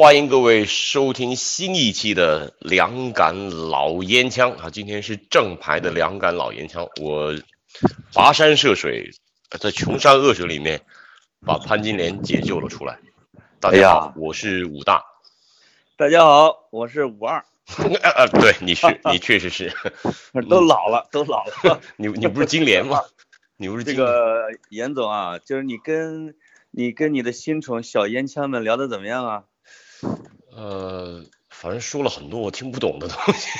欢迎各位收听新一期的两杆老烟枪啊！今天是正牌的两杆老烟枪，我跋山涉水，在穷山恶水里面把潘金莲解救了出来。大家好，我是武大。大家好，我是武二。呃，对，你是，你确实是，都老了，都老了。你你不是金莲吗？你不是这个严总啊？就是你跟你跟你的新宠小烟枪们聊的怎么样啊？呃，反正说了很多我听不懂的东西。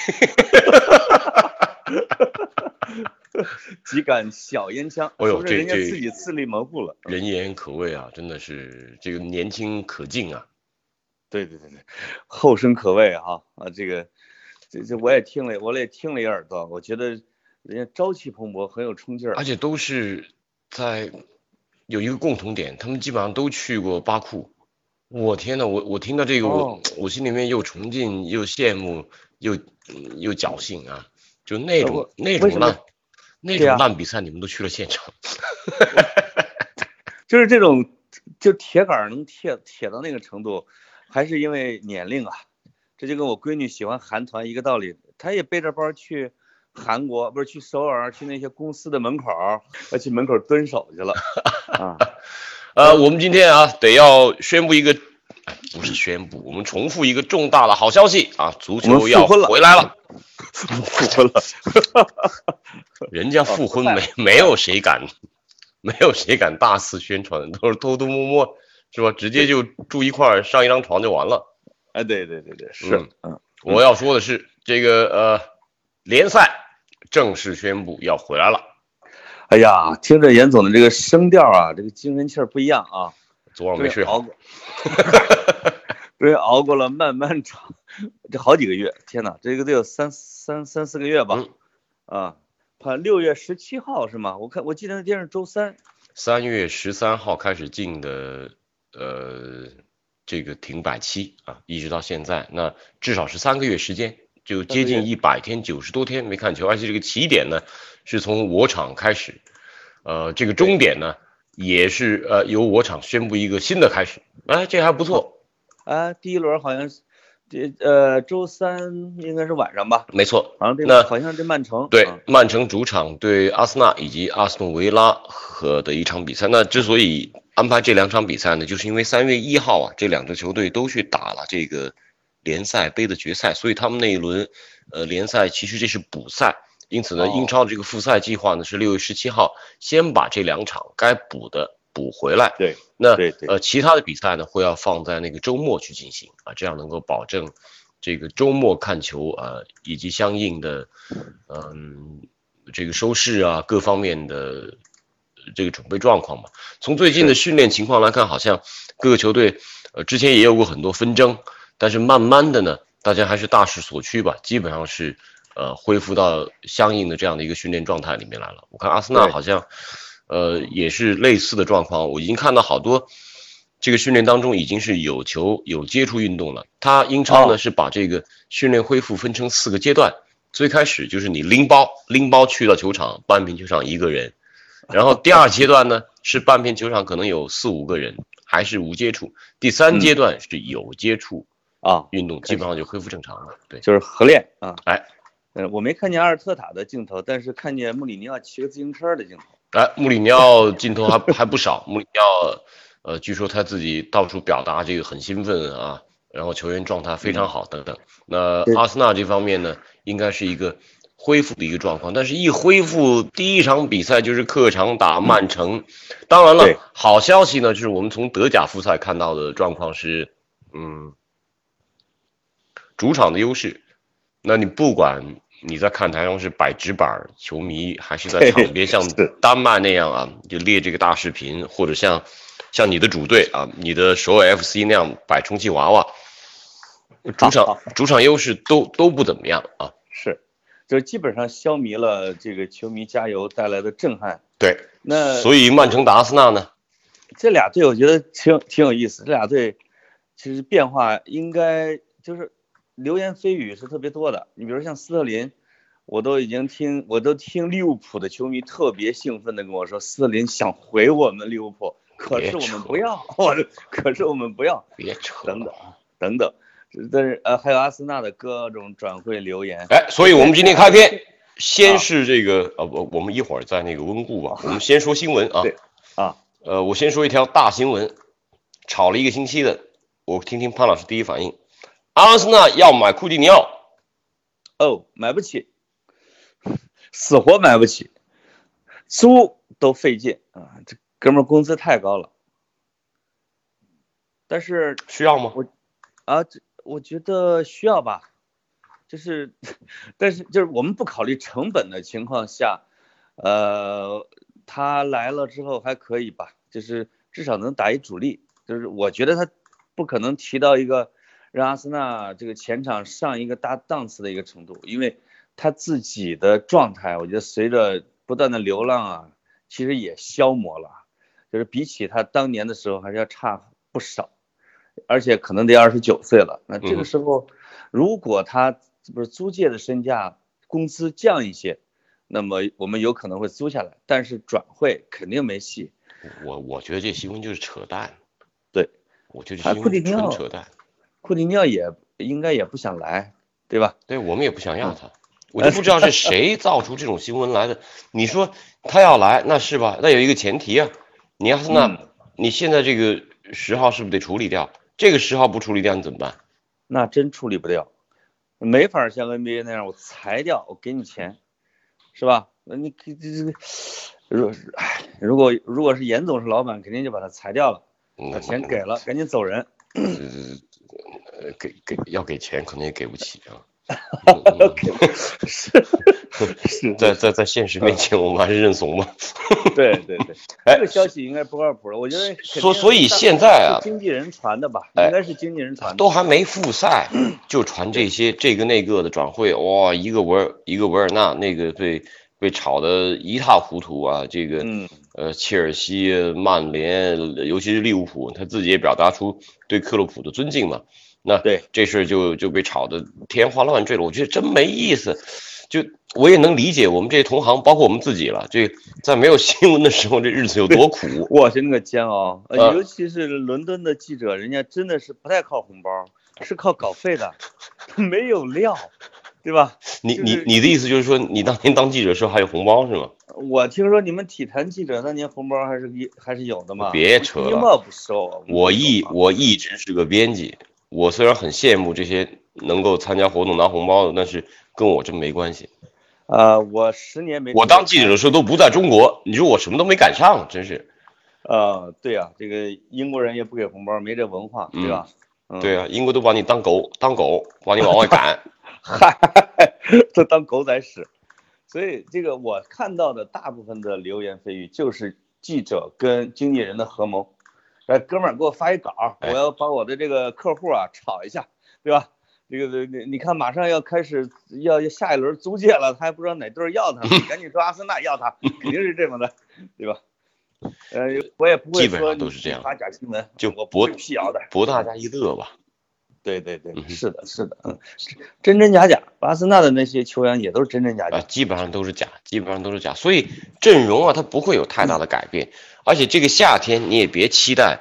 几杆小烟枪，哎呦，这人家自己自立门户了。人言可畏啊，真的是这个年轻可敬啊。对对对对，后生可畏哈啊！这个这这我也听了，我也听了一耳朵，我觉得人家朝气蓬勃，很有冲劲儿。而且都是在有一个共同点，他们基本上都去过巴库。我天呐，我我听到这个，我我心里面又崇敬又羡慕又又侥幸啊！就那种那种烂那种烂比赛，你们都去了现场，就是这种就铁杆能铁铁到那个程度，还是因为年龄啊。这就跟我闺女喜欢韩团一个道理，她也背着包去韩国，不是去首尔，去那些公司的门口，要去门口蹲守去了 啊。呃，我们今天啊，得要宣布一个，不是宣布，我们重复一个重大的好消息啊，足球要回来了，复婚了，人家复婚没没有谁敢，没有谁敢大肆宣传，都是偷偷摸摸，是吧？直接就住一块儿，上一张床就完了。哎，对对对对，是，嗯，我要说的是这个呃，联赛正式宣布要回来了。哎呀，听着严总的这个声调啊，这个精神气儿不一样啊。昨晚没睡好，对，熬过了漫漫长，这好几个月，天哪，这个得有三三三四个月吧？啊，怕六月十七号是吗？我看我记得那天是周三。三月十三号开始进的，呃，这个停摆期啊，一直到现在，那至少是三个月时间，就接近一百天，九十多天没看球，而且这个起点呢。是从我场开始，呃，这个终点呢，也是呃由我场宣布一个新的开始，哎，这还不错，啊，第一轮好像是，这呃周三应该是晚上吧？没错，好像这那好像这曼城对曼城主场对阿森纳以及阿斯顿维拉和的一场比赛。那之所以安排这两场比赛呢，就是因为三月一号啊，这两支球队都去打了这个联赛杯的决赛，所以他们那一轮呃联赛其实这是补赛。因此呢，英超的这个复赛计划呢是六月十七号先把这两场该补的补回来。对，那呃其他的比赛呢会要放在那个周末去进行啊，这样能够保证这个周末看球啊以及相应的嗯这个收视啊各方面的这个准备状况吧。从最近的训练情况来看，好像各个球队呃之前也有过很多纷争，但是慢慢的呢，大家还是大势所趋吧，基本上是。呃，恢复到相应的这样的一个训练状态里面来了。我看阿森纳好像，呃，也是类似的状况。我已经看到好多这个训练当中已经是有球有接触运动了。他英超呢是把这个训练恢复分成四个阶段，最开始就是你拎包拎包去到球场，半片球场一个人，然后第二阶段呢是半片球场可能有四五个人，还是无接触，第三阶段是有接触啊，运动基本上就恢复正常了。对，就是合练啊，哎。嗯，我没看见阿尔特塔的镜头，但是看见穆里尼奥骑个自行车的镜头。哎，穆里尼奥镜头还还不少。穆里尼奥，呃，据说他自己到处表达这个很兴奋啊，然后球员状态非常好等等。那阿森纳这方面呢，应该是一个恢复的一个状况，但是一恢复第一场比赛就是客场打曼城。当然了，好消息呢，就是我们从德甲复赛看到的状况是，嗯，主场的优势。那你不管你在看台上是摆纸板球迷，还是在场边像丹麦那样啊，就列这个大视频，或者像像你的主队啊，你的首尔 FC 那样摆充气娃娃，主场主场优势都都不怎么样啊。是，就是基本上消弭了这个球迷加油带来的震撼。对，那所以曼城打阿森纳呢？这俩队我觉得挺挺有意思，这俩队其实变化应该就是流言蜚语是特别多的。你比如像斯特林，我都已经听我都听利物浦的球迷特别兴奋的跟我说，斯特林想回我们利物浦，可是我们不要，我可是我们不要，别扯等等啊等等。但是呃，还有阿森纳的各种转会流言，哎，所以我们今天开篇先是这个呃，我我们一会儿在那个温故吧，我们先说新闻啊。对啊，呃，我先说一条大新闻，炒了一个星期的，我听听潘老师第一反应。阿森纳要买库蒂尼奥，哦，买不起，死活买不起，租都费劲啊！这哥们儿工资太高了。但是需要吗？我啊，这我觉得需要吧，就是，但是就是我们不考虑成本的情况下，呃，他来了之后还可以吧，就是至少能打一主力，就是我觉得他不可能提到一个让阿森纳这个前场上一个大档次的一个程度，因为他自己的状态，我觉得随着不断的流浪啊，其实也消磨了，就是比起他当年的时候还是要差不少。而且可能得二十九岁了，那这个时候，如果他不是租借的身价工资降一些，那么我们有可能会租下来，但是转会肯定没戏。我我觉得这新闻就是扯淡。对，我觉得这新闻纯扯淡。库蒂尼奥也应该也不想来，对吧？对我们也不想要他，我就不知道是谁造出这种新闻来的。你说他要来，那是吧？那有一个前提啊，你要是那，嗯你现在这个十号是不是得处理掉？这个十号不处理掉，你怎么办？那真处理不掉，没法像 NBA 那样我裁掉，我给你钱，是吧？那你这这个，如唉，如果如果是严总是老板，肯定就把他裁掉了，嗯把钱给了，赶紧走人。呃，给给要给钱，可能也给不起啊。是是，在在在现实面前，我们还是认怂吧。对对对，哎这个消息应该不靠谱了。我觉得所所以是现在啊是经纪人传的吧，哎应该是经纪人传的。都还没复赛，就传这些这个那个的转会，哇，一个维尔一个维尔纳，那个被被炒得一塌糊涂啊！这个嗯，呃，切尔西、曼联，尤其是利物浦，他自己也表达出对克洛普的尊敬嘛。那对这事儿就就被炒得天花乱坠了，我觉得真没意思。就我也能理解我们这些同行，包括我们自己了，这在没有新闻的时候，这日子有多苦。我是那个煎熬，尤其是伦敦的记者，人家真的是不太靠红包，是靠稿费的，没有料，对吧？你就是你你的意思就是说，你当年当记者的时候还有红包是吗？我听说你们体坛记者那年红包还是一还是有的嘛？别扯了一毛不收啊。我一我一直是个编辑，我虽然很羡慕这些能够参加活动拿红包的，但是跟我真没关系。呃，我十年没我当记者的时候都不在中国，你说我什么都没赶上，真是。呃，对呀、这个英国人也不给红包，没这文化，对吧？嗯，对啊，英国都把你当狗当狗，把你往外赶。嗨，这当狗仔使。所以这个我看到的大部分的流言蜚语就是记者跟经纪人的合谋。哎，哥们儿给我发一稿，我哎要把我的这个客户啊炒一下，对吧？这个你你看马上要开始要要下一轮租借了，他还不知道哪队要他，你赶紧说阿森纳要他，肯定是这么的，对吧？呃，我也不会说都是这样发假新闻，就博我不会辟谣的。博大家一乐吧。对对对是的，是的，嗯，是真真假假。巴森纳的那些球员也都是真真假啊，假。基本上都是假，基本上都是假，所以阵容啊，它不会有太大的改变，而且这个夏天你也别期待，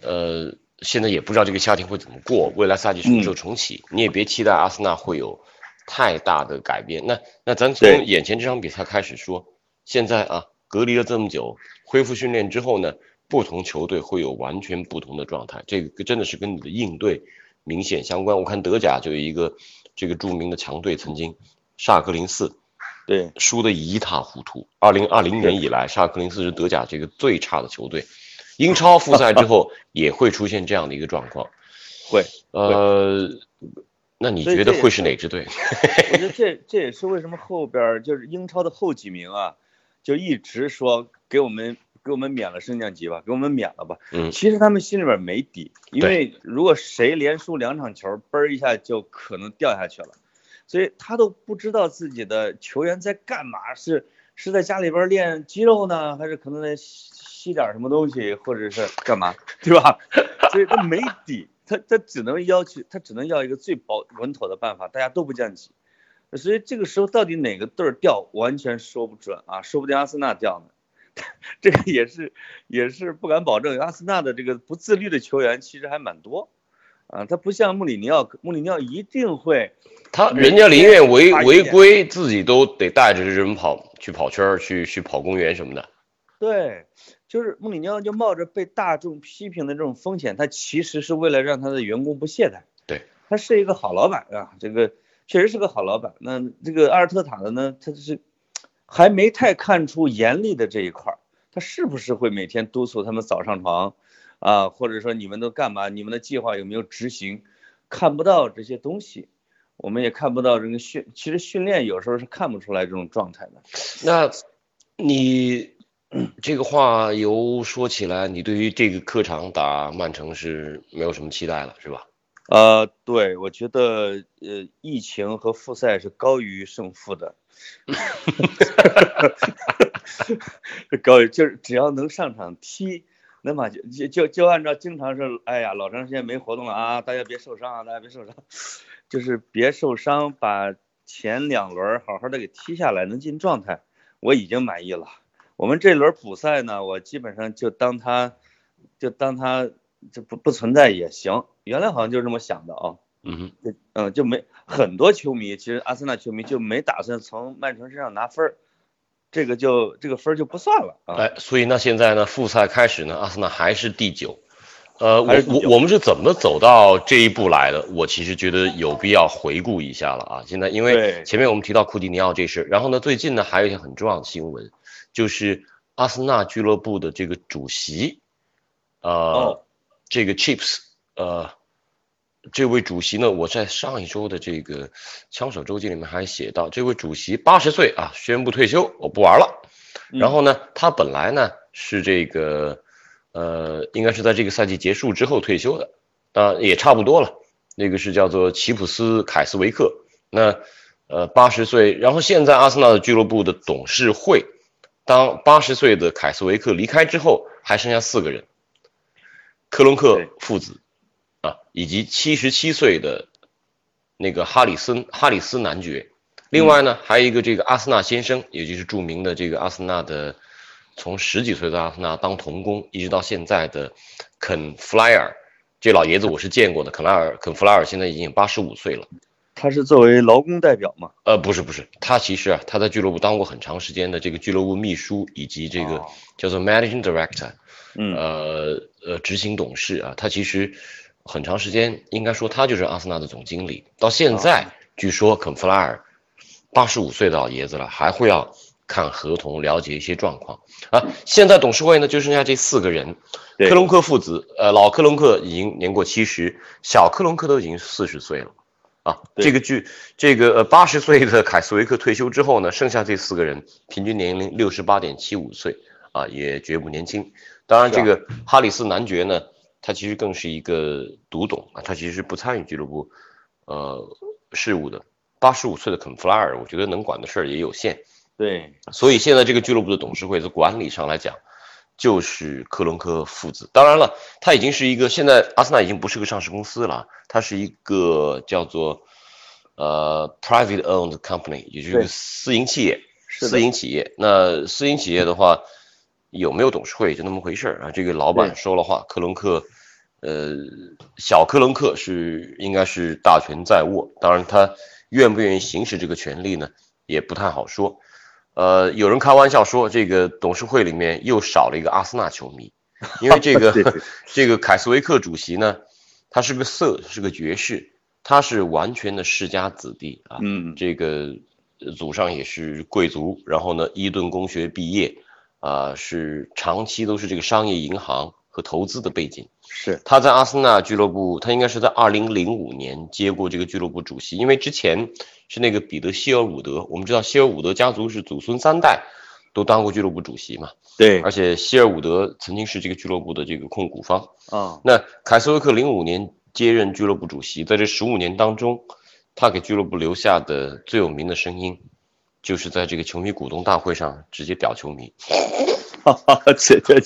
呃，现在也不知道这个夏天会怎么过，未来赛季什么时候重启，你也别期待阿森纳会有太大的改变。那那咱从眼前这场比赛开始说，现在啊，隔离了这么久，恢复训练之后呢，不同球队会有完全不同的状态，这个真的是跟你的应对明显相关。我看德甲就有一个这个著名的强队，曾经萨格林斯。对，输得一塌糊涂。二零二零年以来，沙克林斯是德甲这个最差的球队。英超复赛之后 也会出现这样的一个状况。会。呃，那你觉得会是哪支队？我觉得这这也是为什么后边儿就是英超的后几名啊，就一直说给我们给我们免了升降级吧，给我们免了吧。嗯其实他们心里边没底，因为如果谁连输两场球，嘣儿一下就可能掉下去了，所以他都不知道自己的球员在干嘛，是是在家里边练肌肉呢，还是可能在吸吸点什么东西，或者是干嘛，对吧？所以他没底，他他只能要求，他只能要一个最保稳妥的办法，大家都不降级。所以这个时候到底哪个队儿掉，完全说不准啊，说不定阿森纳掉呢。这个也是也是不敢保证。阿森纳的这个不自律的球员其实还蛮多，啊，他不像穆里尼奥，穆里尼奥一定会他人家宁愿违违规，自己都得带着这人跑去跑圈儿，去去跑公园什么的。对，就是穆里尼奥就冒着被大众批评的这种风险，他其实是为了让他的员工不懈怠。对，他是一个好老板啊，这个确实是个好老板。那这个阿尔特塔的呢，他是还没太看出严厉的这一块儿，他是不是会每天督促他们早上床啊，或者说你们都干嘛，你们的计划有没有执行？看不到这些东西，我们也看不到这个训，其实训练有时候是看不出来这种状态的。那你这个话由说起来，你对于这个客场打曼城是没有什么期待了，是吧？呃，对，我觉得呃，疫情和复赛是高于胜负的，高就是只要能上场踢，那么就就就按照经常是，哎呀，老长时间没活动了啊，大家别受伤啊，大家别受伤，就是别受伤，把前两轮好好的给踢下来，能进状态，我已经满意了。我们这轮补赛呢，我基本上就当他，就当他就不不存在也行。原来好像就这么想的啊，嗯嗯就没很多球迷，其实阿森纳球迷就没打算从曼城身上拿分儿，这个就这个分儿就不算了啊。哎，所以那，现在呢，复赛开始呢，阿森纳还是第九。呃，我我我们是怎么走到这一步来的？我其实觉得有必要回顾一下了啊。现在因为前面我们提到库蒂尼奥这事，然后呢，最近呢还有一条很重要的新闻，就是阿森纳俱乐部的这个主席，呃，哦这个 Chips，呃，这位主席呢，我在上一周的这个枪手周记里面还写到，这位主席八十岁啊，宣布退休，我不玩了。嗯然后呢，他本来呢是这个，呃，应该是在这个赛季结束之后退休的，啊、也差不多了。那个是叫做齐普斯凯斯维克，那呃八十岁，然后现在阿森纳的俱乐部的董事会，当八十岁的凯斯维克离开之后，还剩下四个人，克隆克父子啊，以及七十七岁的那个哈里森哈里斯男爵。另外呢，还有一个这个阿森纳先生，也就是著名的这个阿森纳的，从十几岁的阿森纳当童工，一直到现在的肯弗莱尔，这老爷子我是见过的。肯莱尔肯弗莱尔现在已经八十五岁了。他是作为劳工代表吗？呃，不是不是，他其实啊，他在俱乐部当过很长时间的这个俱乐部秘书，以及这个哦叫做 managing director，嗯，呃呃，执行董事啊，他其实很长时间，应该说他就是阿森纳的总经理。到现在，据说肯弗拉尔八十五岁的老爷子了，还会要看合同，了解一些状况啊。现在董事会呢，就剩下这四个人，克隆克父子，呃，老克隆克已经年过七十，小克隆克都已经四十岁了。啊，这个剧，这个呃八十岁的凯斯维克退休之后呢，剩下这四个人平均年龄六十八点七五岁啊，也绝不年轻。当然，这个哈里斯男爵呢，他其实更是一个独董啊，他其实是不参与俱乐部呃事务的。八十五岁的肯弗拉尔，我觉得能管的事儿也有限，对，所以现在这个俱乐部的董事会在管理上来讲，就是克伦科父子。当然了，他已经是一个现在阿森纳已经不是个上市公司了，它是一个叫做呃 private owned company，也就是私营企业。私营企业，那私营企业的话，有没有董事会就那么回事儿啊？这个老板说了话，克伦克，呃，小克伦克是应该是大权在握，当然他愿不愿意行使这个权利呢，也不太好说。呃，有人开玩笑说，这个董事会里面又少了一个阿森纳球迷，因为这个 这个凯斯维克主席呢，他是个色，是个爵士，他是完全的世家子弟啊，嗯，这个呃祖上也是贵族，然后呢，伊顿公学毕业，啊、是长期都是这个商业银行和投资的背景。是，他在阿森纳俱乐部，他应该是在二零零五年接过这个俱乐部主席，因为之前是那个彼得希尔伍德，我们知道希尔伍德家族是祖孙三代都当过俱乐部主席嘛，对而且希尔伍德曾经是这个俱乐部的这个控股方。啊，那凯斯威克零五年接任俱乐部主席，在这十五年当中，他给俱乐部留下的最有名的声音，就是在这个球迷股东大会上直接屌球迷。这这，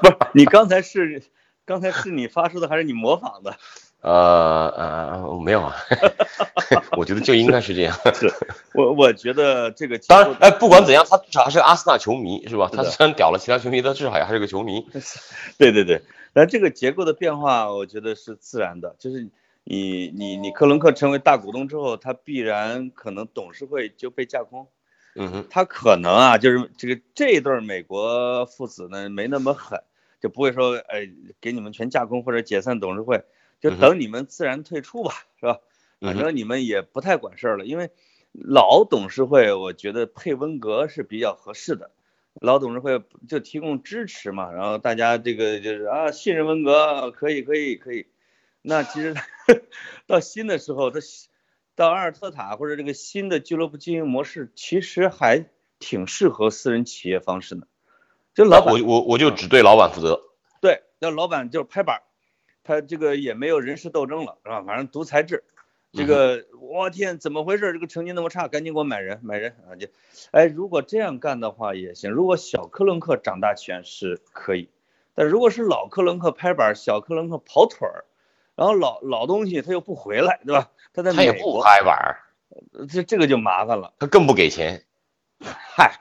不是你刚才是刚才是你发出的还是你模仿的？呃呃，没有啊，我觉得就应该是这样。我我觉得这个当然，哎，不管怎样，他至少还是个阿森纳球迷，是吧？是他虽然屌了其他球迷，他至少也还是个球迷。对对对，那这个结构的变化，我觉得是自然的，就是你你你克伦克成为大股东之后，他必然可能董事会就被架空，嗯哼，他可能啊，就是这个这一对美国父子呢没那么狠，就不会说哎给你们全架空或者解散董事会，就等你们自然退出吧，是吧？反正你们也不太管事儿了，因为老董事会我觉得配温格是比较合适的。老董事会就提供支持嘛，然后大家这个就是啊信任温格，可以可以可以。那其实 到新的时候，他到阿尔特塔或者这个新的俱乐部经营模式，其实还挺适合私人企业方式的。就老板我我我就只对老板负责。对，那老板就是拍板，他这个也没有人事斗争了，是吧？反正独裁制。这个我天，怎么回事？这个成绩那么差，赶紧给我买人，买人啊！就，哎，如果这样干的话也行。如果小克伦克掌大权是可以，但如果是老克伦克拍板，小克伦克跑腿儿，然后老老东西他又不回来，对吧？他在他也不拍板儿，这这个就麻烦了。他更不给钱。嗨，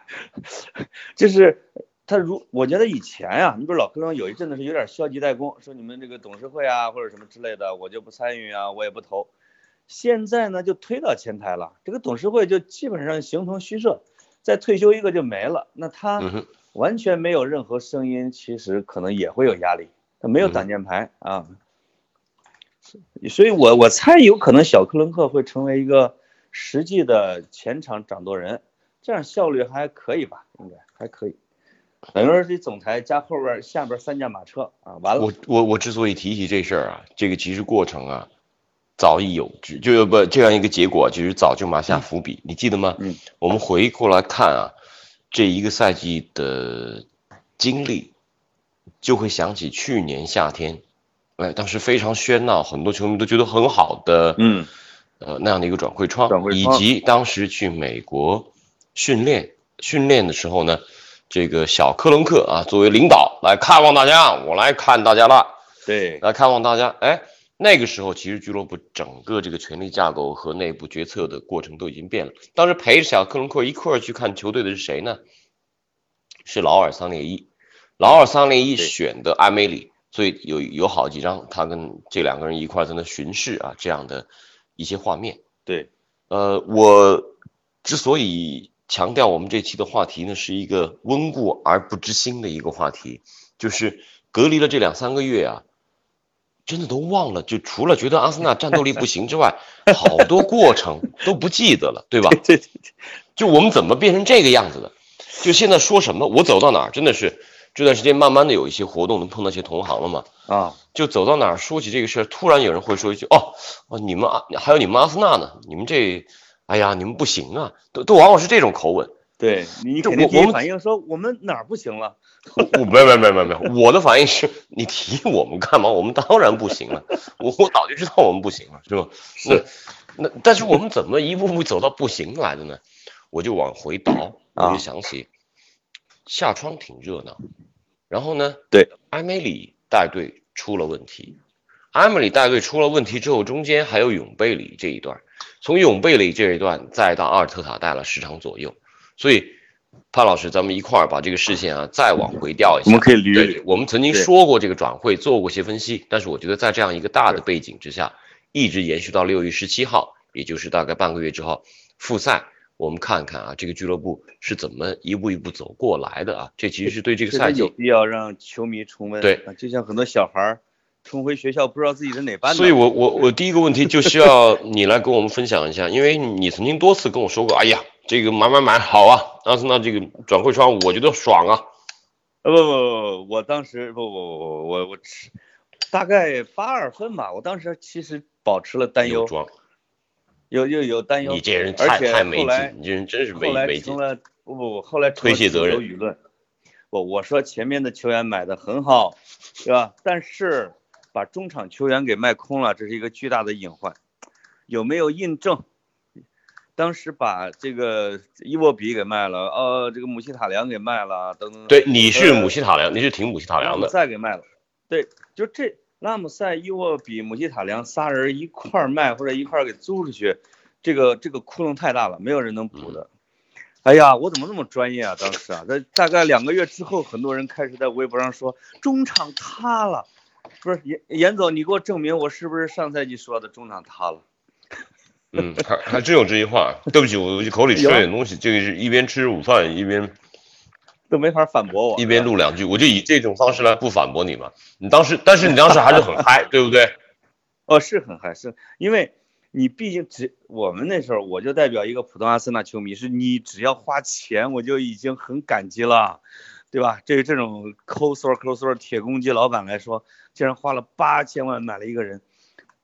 就是他如我觉得以前呀、你比如老科长有一阵子是有点消极怠工，说你们这个董事会啊或者什么之类的，我就不参与啊，我也不投。现在呢就推到前台了，这个董事会就基本上形同虚设，再退休一个就没了。那他完全没有任何声音，其实可能也会有压力，他没有挡箭牌啊。所以我我猜有可能小克伦克会成为一个实际的前场掌舵人，这样效率还可以吧？应该还可以。等于说这总裁加后边下边三驾马车啊，完了我我我之所以提起这事儿啊，这个其实过程啊，早已有之，就不这样一个结果，其实早就埋下伏笔，你记得吗？嗯，我们回过来看啊，这一个赛季的经历，就会想起去年夏天，哎，当时非常喧闹，很多球迷都觉得很好的，嗯，呃那样的一个转会窗，以转会窗及当时去美国训练训练的时候呢，这个小克伦克啊，作为领导来看望大家，我来看大家了。对，来看望大家。哎，那个时候其实俱乐部整个这个权力架构和内部决策的过程都已经变了。当时陪着小克伦克一块儿去看球队的是谁呢？是劳尔桑列伊。劳尔桑列伊选的阿梅里，所以有有好几张他跟这两个人一块在那巡视啊这样的一些画面。对，呃，我之所以强调我们这期的话题呢，是一个温故而不知新的一个话题，就是隔离了这两三个月啊，真的都忘了，就除了觉得阿森纳战斗力不行之外，好多过程都不记得了，对吧？对对就我们怎么变成这个样子的？就现在说什么，我走到哪儿，真的是这段时间慢慢的有一些活动，能碰到一些同行了嘛。啊，就走到哪儿说起这个事儿，突然有人会说一句：“哦，哦，你们啊，还有你们阿森纳呢，你们这，哎呀，你们不行啊！”都都往往是这种口吻。对你肯定第一反应说我们哪儿不行了？我没有没有没有没有没，我的反应是你提我们干嘛？我们当然不行了，我我早就知道我们不行了，是吧？是那那但是我们怎么一步步走到不行来的呢？我就往回倒，我啊就想起夏窗挺热闹，然后呢，对，埃梅里带队出了问题，埃梅里带队出了问题之后，中间还有永贝里这一段，从永贝里这一段再到阿尔特塔带了十场左右，所以潘老师，咱们一块儿把这个视线啊再往回调一下。我们可以捋一捋。我们曾经说过这个转会，做过些分析，但是我觉得在这样一个大的背景之下，一直延续到六月十七号，也就是大概半个月之后，复赛，我们看看啊，这个俱乐部是怎么一步一步走过来的啊？这其实是对这个赛季有，必要让球迷重温。对啊，就像很多小孩儿重回学校，不知道自己是哪班的。所以我我我第一个问题就需要你来跟我们分享一下，因为你曾经多次跟我说过，哎呀，这个买买买好啊，阿森纳这个转会窗我觉得爽啊，呃不不不不，我当时不不不不我我吃大概八二分吧，我当时其实保持了担忧，有装，有有有担忧。你这人太太没劲，你这人真是没没劲不不不，后来推卸责任主流舆论。不，我说前面的球员买的很好，对吧？但是把中场球员给卖空了，这是一个巨大的隐患。有没有印证？当时把这个伊沃比给卖了，呃，这个姆希塔良给卖了，等等。对，你是呃姆希塔良，你是挺姆希塔良的。再给卖了。对，就这拉姆塞、伊沃比、姆希塔良仨人一块儿卖或者一块儿给租出去，这个这个窟窿太大了，没有人能补的。哎呀，我怎么那么专业啊？当时啊，在大概两个月之后，很多人开始在微博上说中场塌了，不是严严总，你给我证明我是不是上赛季说的中场塌了？嗯，还还真有这句话。对不起，我我口里吃了点东西，这个是一边吃午饭一边都没法反驳我。一边录两句，我就以这种方式来不反驳你嘛。你当时，但是你当时还是很嗨，对不对？哦，是很嗨，是因为你毕竟只我们那时候，我就代表一个普通阿森纳球迷，是你只要花钱，我就已经很感激了，对吧？对于这种抠搜抠搜铁公鸡老板来说，竟然花了八千万买了一个人，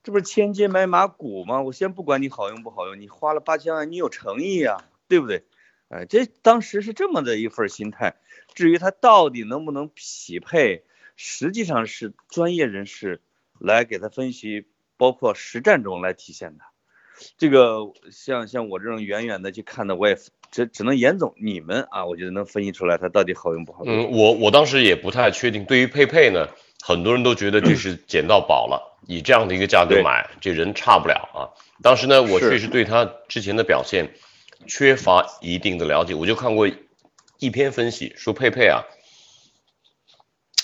这不是千金买马骨吗？我先不管你好用不好用，你花了八千万，你有诚意啊，对不对？哎，这当时是这么的一份心态。至于他到底能不能匹配，实际上是专业人士来给他分析，包括实战中来体现的。这个像像我这种远远的去看的，我也只只能严总你们啊，我觉得能分析出来他到底好用不好用。嗯，我我当时也不太确定。对于佩佩呢，很多人都觉得这是捡到宝了，以这样的一个价格买，这人差不了啊。当时呢，我确实对他之前的表现缺乏一定的了解，我就看过一篇分析，说佩佩啊，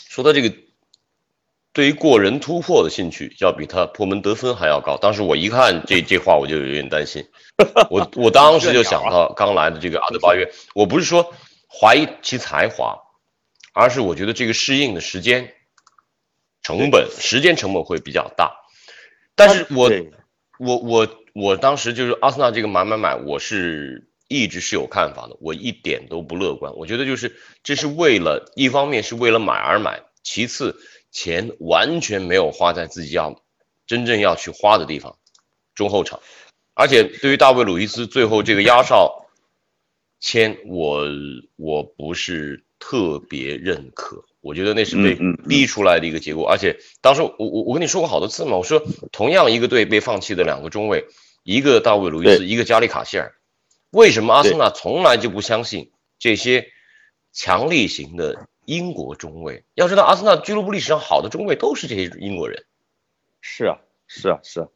说他这个对于过人突破的兴趣要比他破门得分还要高。当时我一看这这话，我就有点担心。我我当时就想到刚来的这个阿德巴约，我不是说怀疑其才华，而是我觉得这个适应的时间成本、时间成本会比较大。但是我我我我当时就是阿森纳这个买买买，我是一直是有看法的，我一点都不乐观。我觉得就是这是为了一方面是为了买而买，其次钱完全没有花在自己要真正要去花的地方，中后场。而且对于大卫·鲁伊斯最后这个压哨签，我我不是特别认可。我觉得那是被逼出来的一个结果，而且当时我我我跟你说过好多次嘛，我说同样一个队被放弃的两个中卫，一个大卫·鲁伊斯，一个加里卡希尔，为什么阿森纳从来就不相信这些强力型的英国中卫？要知道，阿森纳俱乐部历史上好的中卫都是这些英国人。是啊，是啊，是啊，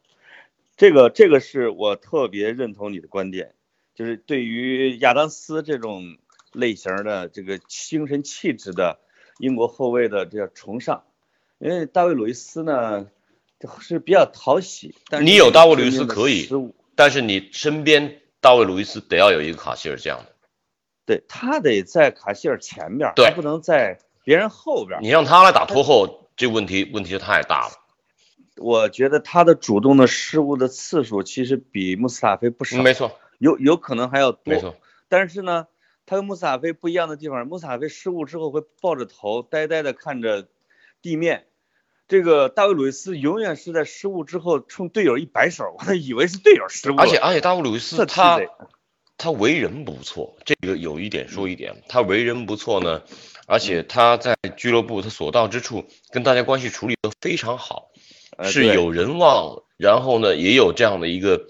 这个这个是我特别认同你的观点，就是对于亚当斯这种类型的这个精神气质的英国后卫的这叫崇尚，因为大卫·鲁伊斯呢是比较讨喜，但是你有大卫·鲁伊斯可以，但是你身边大卫·鲁伊斯得要有一个卡希尔这样的，对他得在卡希尔前边儿，对不能在别人后边。你让他来打拖后，这问题问题就太大了。我觉得他的主动的失误的次数其实比穆斯塔菲不少，没错，有有可能还要多。没错，但是呢，他跟穆斯塔菲不一样的地方，穆斯塔菲失误之后会抱着头，呆呆的看着地面。这个大卫·鲁伊斯永远是在失误之后冲队友一摆手，我以为是队友失误。而且而且大卫·鲁伊斯他他为人不错，这个有一点说一点，他为人不错呢，而且他在俱乐部他所到之处跟大家关系处理的非常好，是有人望，然后呢也有这样的一个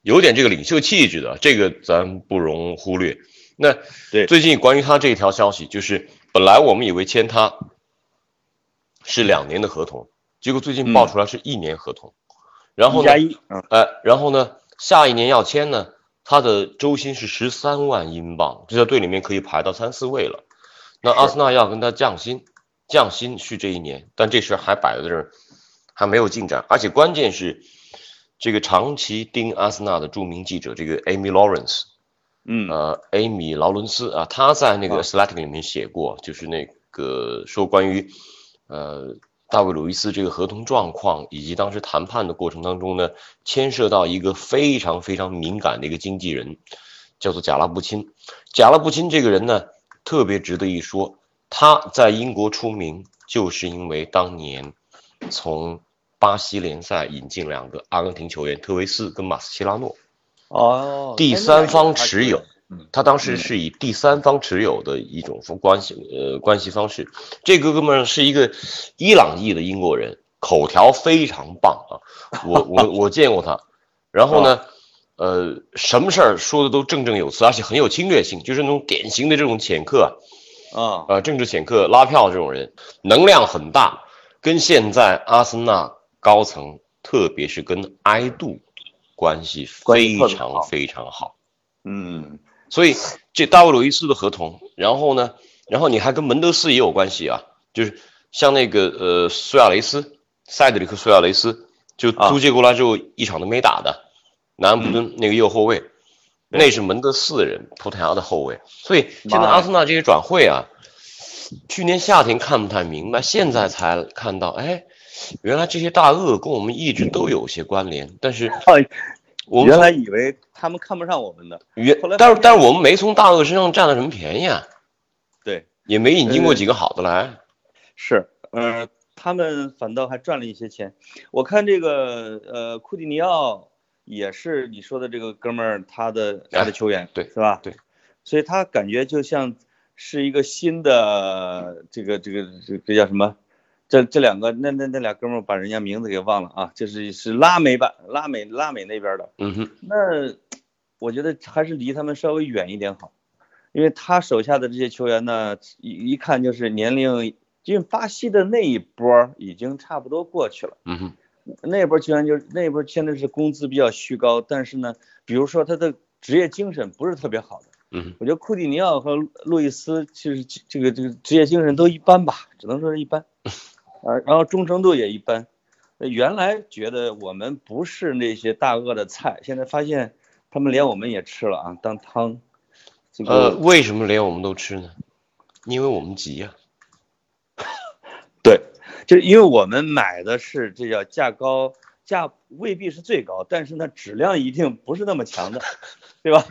有点这个领袖气质的，这个咱不容忽略。那对。最近关于他这一条消息，就是本来我们以为签他是两年的合同，结果最近爆出来是一年合同，然后加，一，嗯，呃，然后呢，下一年要签呢，他的周薪是十三万英镑，这在队里面可以排到三四位了。那阿森纳要跟他降薪，降薪是这一年，但这事儿还摆在这儿，还没有进展。而且关键是，这个长期盯阿森纳的著名记者这个 Amy Lawrence，嗯，呃，艾米劳伦斯啊，他在那个啊《Athletic》里面写过，就是那个说关于呃大卫·鲁伊斯这个合同状况，以及当时谈判的过程当中呢，牵涉到一个非常非常敏感的一个经纪人，叫做贾拉布钦。贾拉布钦这个人呢，特别值得一说，他在英国出名，就是因为当年从巴西联赛引进两个阿根廷球员特维斯跟马斯切拉诺。哦，第三方持有，嗯他当时是以第三方持有的一种关系呃关系方式。这个哥们儿是一个伊朗裔的英国人，口条非常棒啊，我我我见过他，然后呢。呃，什么事儿说的都振振有词，而且很有侵略性，就是那种典型的这种潜客啊，呃，政治潜客拉票这种人，能量很大，跟现在阿森纳高层，特别是跟埃杜关系非常非常好。嗯，所以这大卫·鲁伊斯的合同，然后呢，然后你还跟门德斯也有关系啊，就是像那个呃苏亚雷斯，塞德里克·苏亚雷斯，就租借过来之后一场都没打的。南安普顿那个右后卫，那是门德斯的人，葡萄牙的后卫。所以现在阿森纳这些转会啊，去年夏天看不太明白，现在才看到，哎，原来这些大鳄跟我们一直都有些关联。但是 我原来以为他们看不上我们的，原但是但是我们没从大鳄身上占了什么便宜啊？对，也没引进过几个好的来。是，呃，他们反倒还赚了一些钱。我看这个呃库蒂尼奥。也是你说的这个哥们儿，他的他的球员，对，是吧？对，所以他感觉就像是一个新的这个这个这这叫什么？这这两个那那那俩哥们儿把人家名字给忘了啊，就是是拉美版拉美拉美那边的。嗯哼。那我觉得还是离他们稍微远一点好，因为他手下的这些球员呢，一一看就是年龄，因为巴西的那一波已经差不多过去了。嗯哼。那波球员就是那波现在是工资比较虚高，但是呢，比如说他的职业精神不是特别好的。嗯，我觉得库蒂尼奥和路易斯其实这个这个职业精神都一般吧，只能说是一般。呃，然后忠诚度也一般。原来觉得我们不是那些大鳄的菜，现在发现他们连我们也吃了啊，当汤。这个、呃，为什么连我们都吃呢？因为我们急呀。对。就因为我们买的是这叫价高价未必是最高，但是呢质量一定不是那么强的，对吧？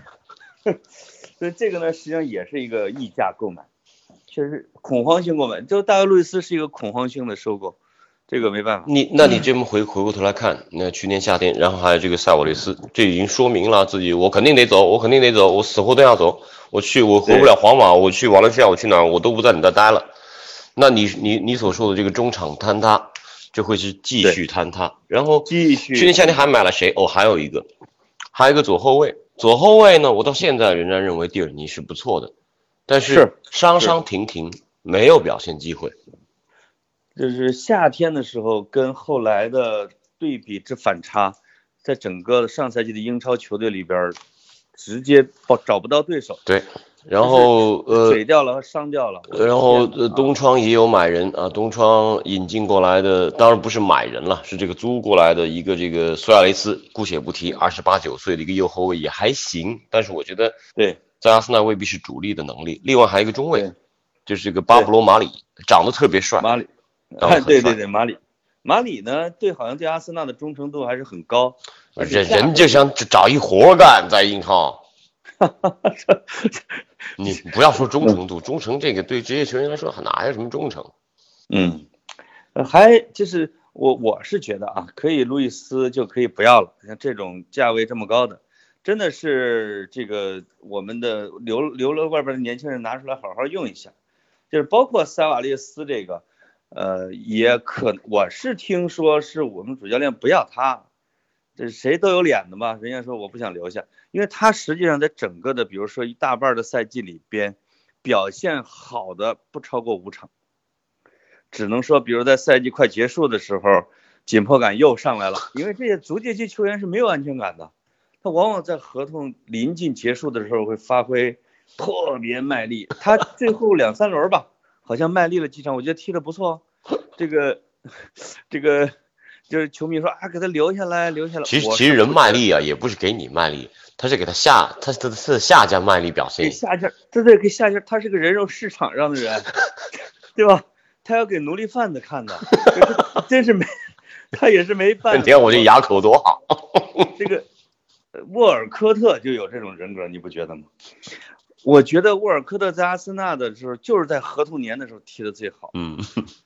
所以这个呢实际上也是一个溢价购买，确实恐慌性购买。就大卫路易斯是一个恐慌性的收购，这个没办法。你那你这么回回过头来看，那去年夏天，然后还有这个塞瓦雷斯，这已经说明了自己我肯定得走，我肯定得走，我死活都要走，我去我回不了皇马，我去瓦伦西亚，我去哪儿我都不在你这待了。那你你你所说的这个中场坍塌，就会是继续坍塌，然后继续。去年夏天还买了谁？哦，还有一个，还有一个左后卫。左后卫呢，我到现在仍然认为蒂尔尼是不错的，但是伤伤停停，没有表现机会。就是夏天的时候跟后来的对比之反差，在整个上赛季的英超球队里边，直接找找不到对手。对。然后呃，水掉了，伤掉了。然后呃，东窗也有买人啊，东窗引进过来的，当然不是买人了，是这个租过来的一个这个苏亚雷斯，姑且不提，二十八九岁的一个右后卫也还行，但是我觉得对，在阿森纳未必是主力的能力。另外还有一个中卫，就是这个巴布罗马里，长得特别帅。马里，对对对，马里，马里呢，对，好像对阿森纳的忠诚度还是很高。人人就想找一活干，在英超。你不要说忠诚度，忠诚这个对职业球员来说哪有什么忠诚？嗯，还就是我我是觉得啊，可以路易斯就可以不要了。像这种价位这么高的，真的是这个我们的留留了外边的年轻人拿出来好好用一下。就是包括塞瓦列斯这个，呃，也可我是听说是我们主教练不要他。这谁都有脸的嘛，人家说我不想留下，因为他实际上在整个的，比如说一大半的赛季里边，表现好的不超过五场，只能说，比如在赛季快结束的时候，紧迫感又上来了，因为这些足界级球员是没有安全感的，他往往在合同临近结束的时候会发挥特别卖力，他最后两三轮吧，好像卖力了几场，我觉得踢得不错，这个这个。就是球迷说啊，给他留下来，留下来。其实其实人卖力啊，也不是给你卖力，他是给他下，他他是下家卖力表现。给下家，对对，给下家，他是个人肉市场上的人，对吧？他要给奴隶贩子看的，真是没，他也是没办法。你看我这牙口多好。这个沃尔科特就有这种人格，你不觉得吗？我觉得沃尔科特在阿森纳的时候，就是在合同年的时候踢的最好。嗯，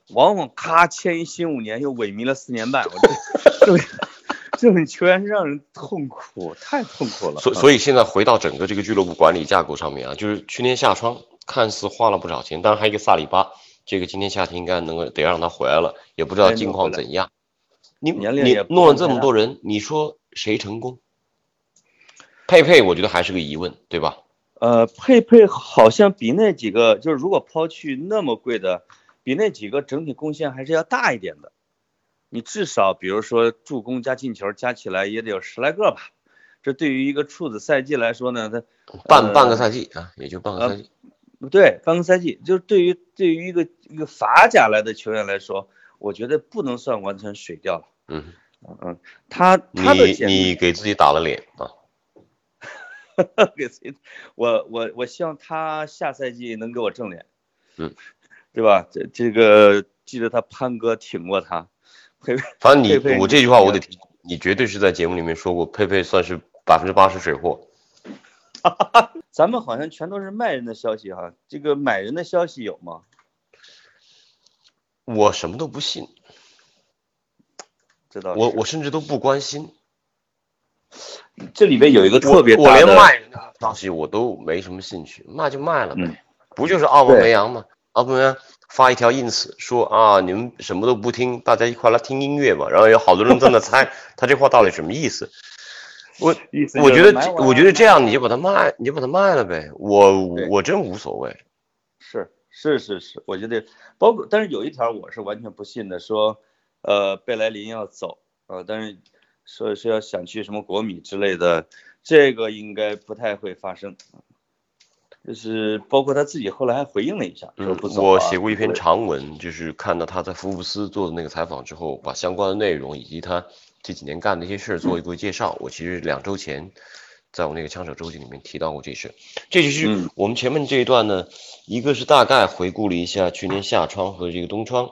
往往咔签一新五年，又萎靡了四年半。我这，这种球员让人痛苦，太痛苦了。所所以现在回到整个这个俱乐部管理架构上面啊，就是去年夏窗看似花了不少钱，当然还有一个萨里巴，这个今年夏天应该能够得让他回来了，也不知道近况怎样。你你弄了这么多人，你说谁成功？佩佩，我觉得还是个疑问，对吧？呃，佩佩好像比那几个，就是如果抛去那么贵的，比那几个整体贡献还是要大一点的。你至少比如说助攻加进球加起来也得有十来个吧。这对于一个处子赛季来说呢，他半半个呃赛季啊，也就半个赛季。不对，半个赛季，就是对于对于一个一个法甲来的球员来说，我觉得不能算完全水掉了。嗯，嗯，他他的你你给自己打了脸啊。我我我希望他下赛季能给我正脸，嗯，对吧？这这个记得他潘哥挺过他，佩佩反正你我这句话我得提，你绝对是在节目里面说过，佩佩算是百分之八十水货。咱们好像全都是卖人的消息哈，这个买人的消息有吗？我什么都不信，知道我我甚至都不关心。这里边有一个特别我大的，连卖人的东西我都没什么兴趣，卖就卖了呗，嗯不就是奥巴对梅扬吗？奥巴梅扬发一条 ins 说啊，你们什么都不听，大家一块来听音乐吧。然后有好多人在那猜 他这话到底什么意思。我我觉得我觉得这样你就把它卖，你就把它卖了呗。我我真无所谓。是是是是，我觉得包括，但是有一条我是完全不信的，说呃贝莱林要走，呃，但是说是要想去什么国米之类的，这个应该不太会发生。就是包括他自己后来还回应了一下，说嗯不，走、啊。我写过一篇长文，就是看到他在福布斯做的那个采访之后，把相关的内容以及他这几年干的一些事儿做一个介绍。我其实两周前在我那个枪手周记里面提到过这事。这就是嗯我们前面这一段呢，一个是大概回顾了一下去年夏窗和这个冬窗，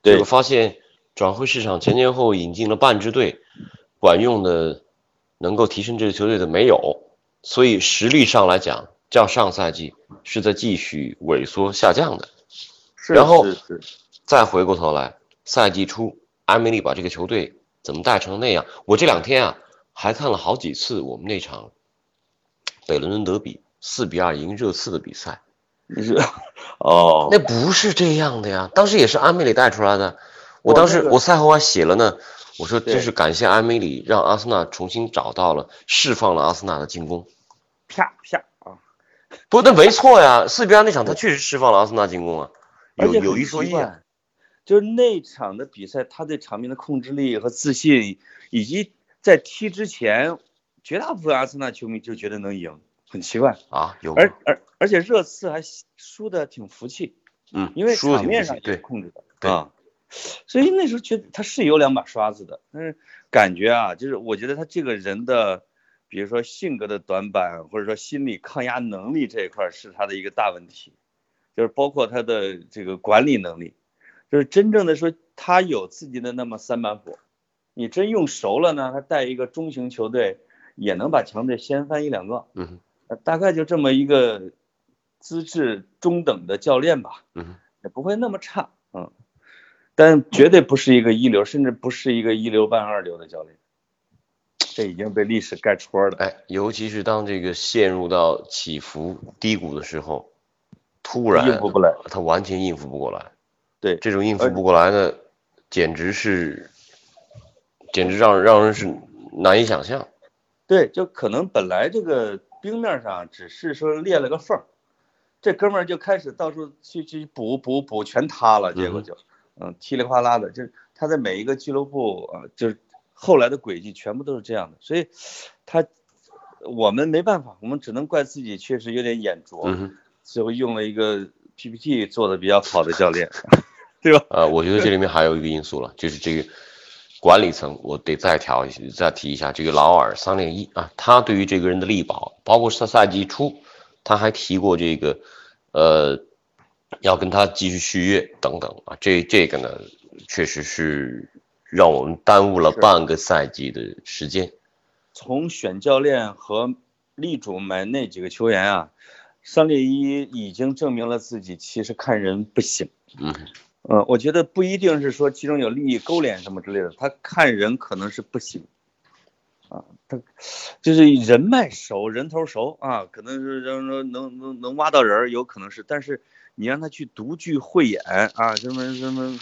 对发现转会市场前前后后引进了半支队，管用的能够提升这个球队的没有，所以实力上来讲，较上赛季是在继续萎缩下降的。是然后再回过头来，赛季初埃梅里把这个球队怎么带成那样？我这两天啊还看了好几次我们那场北伦敦德比四比二赢热刺的比赛，你是哦，那不是这样的呀，当时也是埃梅里带出来的。我当时我赛后还写了呢，我说真是感谢埃梅里，让阿森纳重新找到了释放了阿森纳的进攻。啪啪啊！不，那没错呀，四比二那场他确实释放了阿森纳进攻啊，有有一说一啊。就是那场的比赛，他对场面的控制力和自信，以及在踢之前，绝大部分阿森纳球迷就觉得能赢，很奇怪。啊，有而而而且热刺还输的挺服气，嗯，因为场面上也控制的对啊，所以那时候觉得他是有两把刷子的，但是感觉啊，就是我觉得他这个人的，比如说性格的短板，或者说心理抗压能力这一块儿是他的一个大问题，就是包括他的这个管理能力，就是真正的说他有自己的那么三板斧，你真用熟了呢，他带一个中型球队也能把强队掀翻一两个，嗯大概就这么一个资质中等的教练吧。嗯。也不会那么差，嗯，但绝对不是一个一流，甚至不是一个一流半二流的教练，这已经被历史盖戳了。哎，尤其是当这个陷入到起伏低谷的时候，突然应付不来，他完全应付不过来。对，这种应付不过来呢，简直是，简直让让人是难以想象。对，就可能本来这个冰面上只是说裂了个缝，这哥们儿就开始到处去去补补补，全塌了，结果就，嗯，噼里啪啦的，就是他在每一个俱乐部啊，就是后来的轨迹全部都是这样的，所以他我们没办法，我们只能怪自己确实有点眼拙，最后用了一个 PPT 做的比较好的教练，对吧？呃，我觉得这里面还有一个因素了，就是这个管理层，我得再调一下，再提一下这个劳尔三零一啊，他对于这个人的力保，包括上赛季初，他还提过这个，呃，要跟他继续续约等等啊，这这个呢，确实是让我们耽误了半个赛季的时间。从选教练和力主买那几个球员啊，三列一已经证明了自己其实看人不行。嗯，嗯，我觉得不一定是说其中有利益勾连什么之类的，他看人可能是不行。啊，他就是人脉熟，人头熟啊，可能是能能能能能挖到人，有可能是，但是你让他去独具慧眼啊，什么什么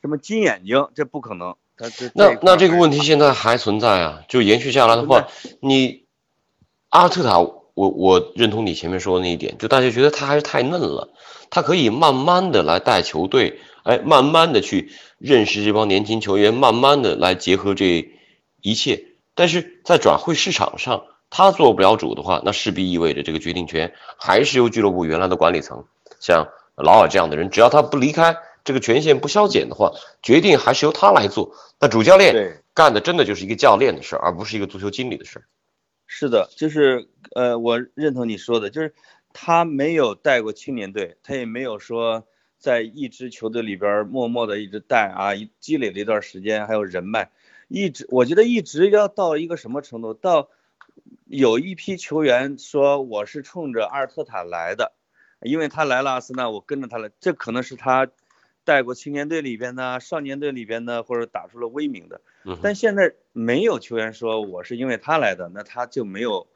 什么金眼睛，这不可能。他这那那这个问题题现在还存在啊，就延续下来的话，你阿尔特塔，我我认同你前面说的那一点，就大家觉得他还是太嫩了，他可以慢慢的来带球队，哎，慢慢的去认识这帮年轻球员，慢慢的来结合这一切。但是在转会市场上，他做不了主的话，那势必意味着这个决定权还是由俱乐部原来的管理层，像劳尔这样的人，只要他不离开，这个权限不消减的话，决定还是由他来做。那主教练。干的真的就是一个教练的事儿，而不是一个足球经理的事儿。是的，就是呃，我认同你说的，就是他没有带过青年队，他也没有说在一支球队里边儿默默的一直带啊，一积累了一段时间，还有人脉，一直我觉得一直要到一个什么程度，到有一批球员说我是冲着阿尔特塔来的，因为他来了阿森纳，我跟着他来，这可能是他带过青年队里边的、少年队里边的，或者打出了威名的。嗯，但现在没有球员说我是因为他来的，那他就没有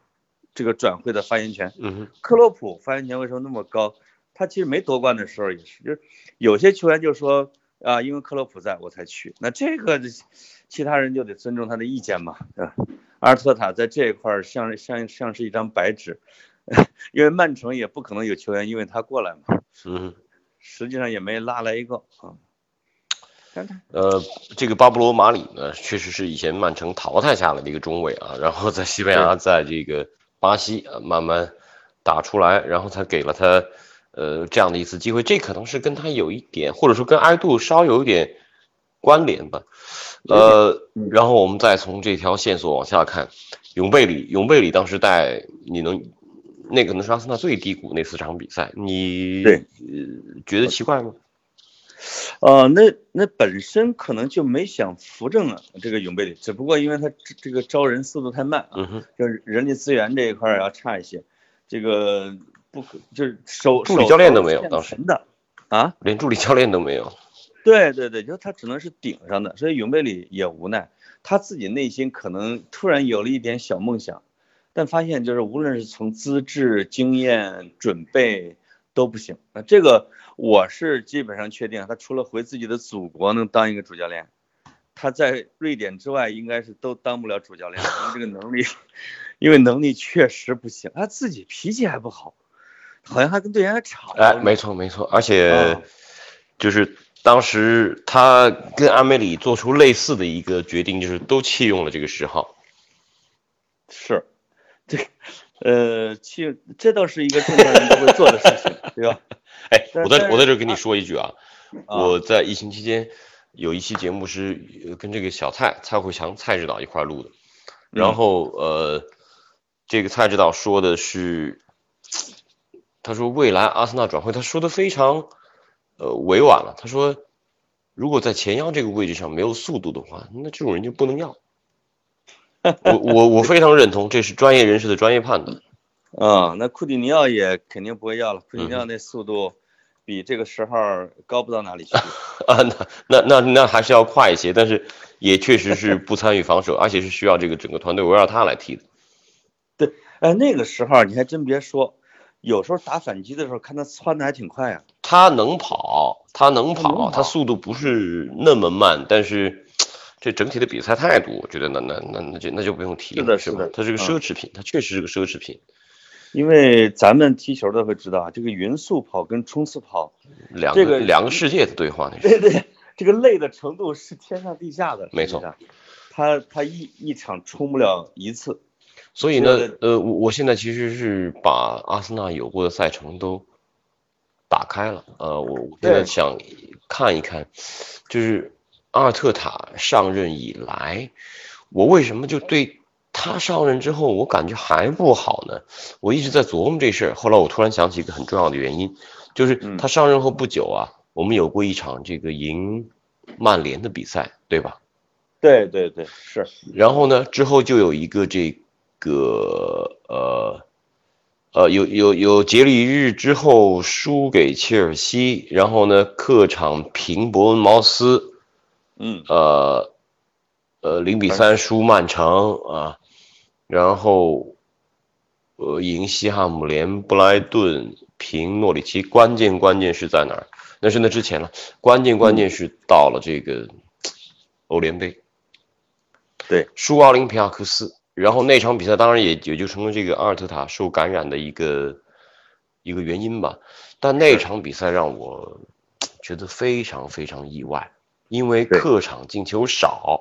这个转会的发言权。嗯，克洛普发言权为什么那么高？他其实没夺冠的时候也是，就是有些球员就说啊，因为克洛普在我才去，那这个其他人就得尊重他的意见嘛，对吧？阿尔特塔在这一块儿像像像是一张白纸，因为曼城也不可能有球员因为他过来嘛，嗯。实际上也没拉来一个啊。看看，呃，这个巴布罗·马里呢，确实是以前曼城淘汰下来的一个中卫啊，然后在西班牙，在这个巴西啊慢慢打出来，然后才给了他呃这样的一次机会，这可能是跟他有一点，或者说跟埃杜稍有一点关联吧。呃，然后我们再从这条线索往下看，永贝里，永贝里当时带你能，那可能是阿森纳最低谷那四场比赛，你觉得奇怪吗？呃，那那本身可能就没想扶正啊这个永贝里，只不过因为他这这个招人速度太慢啊，嗯。就是人力资源这一块要差一些，这个不可就是手助理教练都没有当时的啊，连助理教练都没有。对对对，就他只能是顶上的，所以永贝里也无奈，他自己内心可能突然有了一点小梦想，但发现就是无论是从资质、经验、准备都不行。那这个我是基本上确定，他除了回自己的祖国能当一个主教练，他在瑞典之外应该是都当不了主教练，因为这个能力，因为能力确实不行，他自己脾气还不好，好像还跟队员还吵。哎，没错没错，而且啊就是当时他跟阿梅里做出类似的一个决定，就是都弃用了这个十号。是，这呃，去这倒是一个正常人不会做的事情，对吧？哎，我在我在这儿跟你说一句啊，啊我在疫情期间有一期节目是呃跟这个小蔡蔡慧强蔡指导一块儿录的，然嗯后呃，这个蔡指导说的是，他说未来阿森纳转会，他说的非常呃委婉了，他说如果在前腰这个位置上没有速度的话，那这种人就不能要。我我我非常认同，这是专业人士的专业判断。啊、那库蒂尼奥也肯定不会要了，库蒂尼奥嗯那速度比这个十号高不到哪里去。啊，那那那那还是要快一些，但是也确实是不参与防守，而且是需要这个整个团队围绕他来踢的。对哎，那个时候你还真别说，有时候打反击的时候看他窜的还挺快啊。他能跑，他能他跑，他速度不是那么慢，但是这整体的比赛态度，我觉得那那那那就那就不用提了，是的是的？它是个嗯奢侈品，它确实是个奢侈品，因为咱们踢球的会知道啊，这个匀速跑跟冲刺跑，两这个个两个世界的对话那是。对对，这个累的程度是天上地下的。没错他他一一场冲不了一次。所以呢，呃，我我现在其实是把阿森纳有过的赛程都打开了，呃，我我现在想看一看，就是阿尔特塔上任以来，我为什么就对他上任之后，我感觉还不好呢？我一直在琢磨这事儿，后来我突然想起一个很重要的原因，就是嗯他上任后不久啊，我们有过一场这个赢曼联的比赛，对吧？对对对，是。然后呢，之后就有一个这个呃呃有有有节礼日之后输给切尔西，然后呢客场平伯恩茅斯，嗯，呃呃零比三输曼城啊，然后呃赢西汉姆联、布莱顿、平诺里奇，关键关键是在哪儿？那是那之前了，关键关键是到了这个欧联杯，对，输奥林匹亚克斯，然后那场比赛当然也也就成了这个阿尔特塔受感染的一个一个原因吧。但那场比赛让我觉得非常非常意外，因为客场进球少，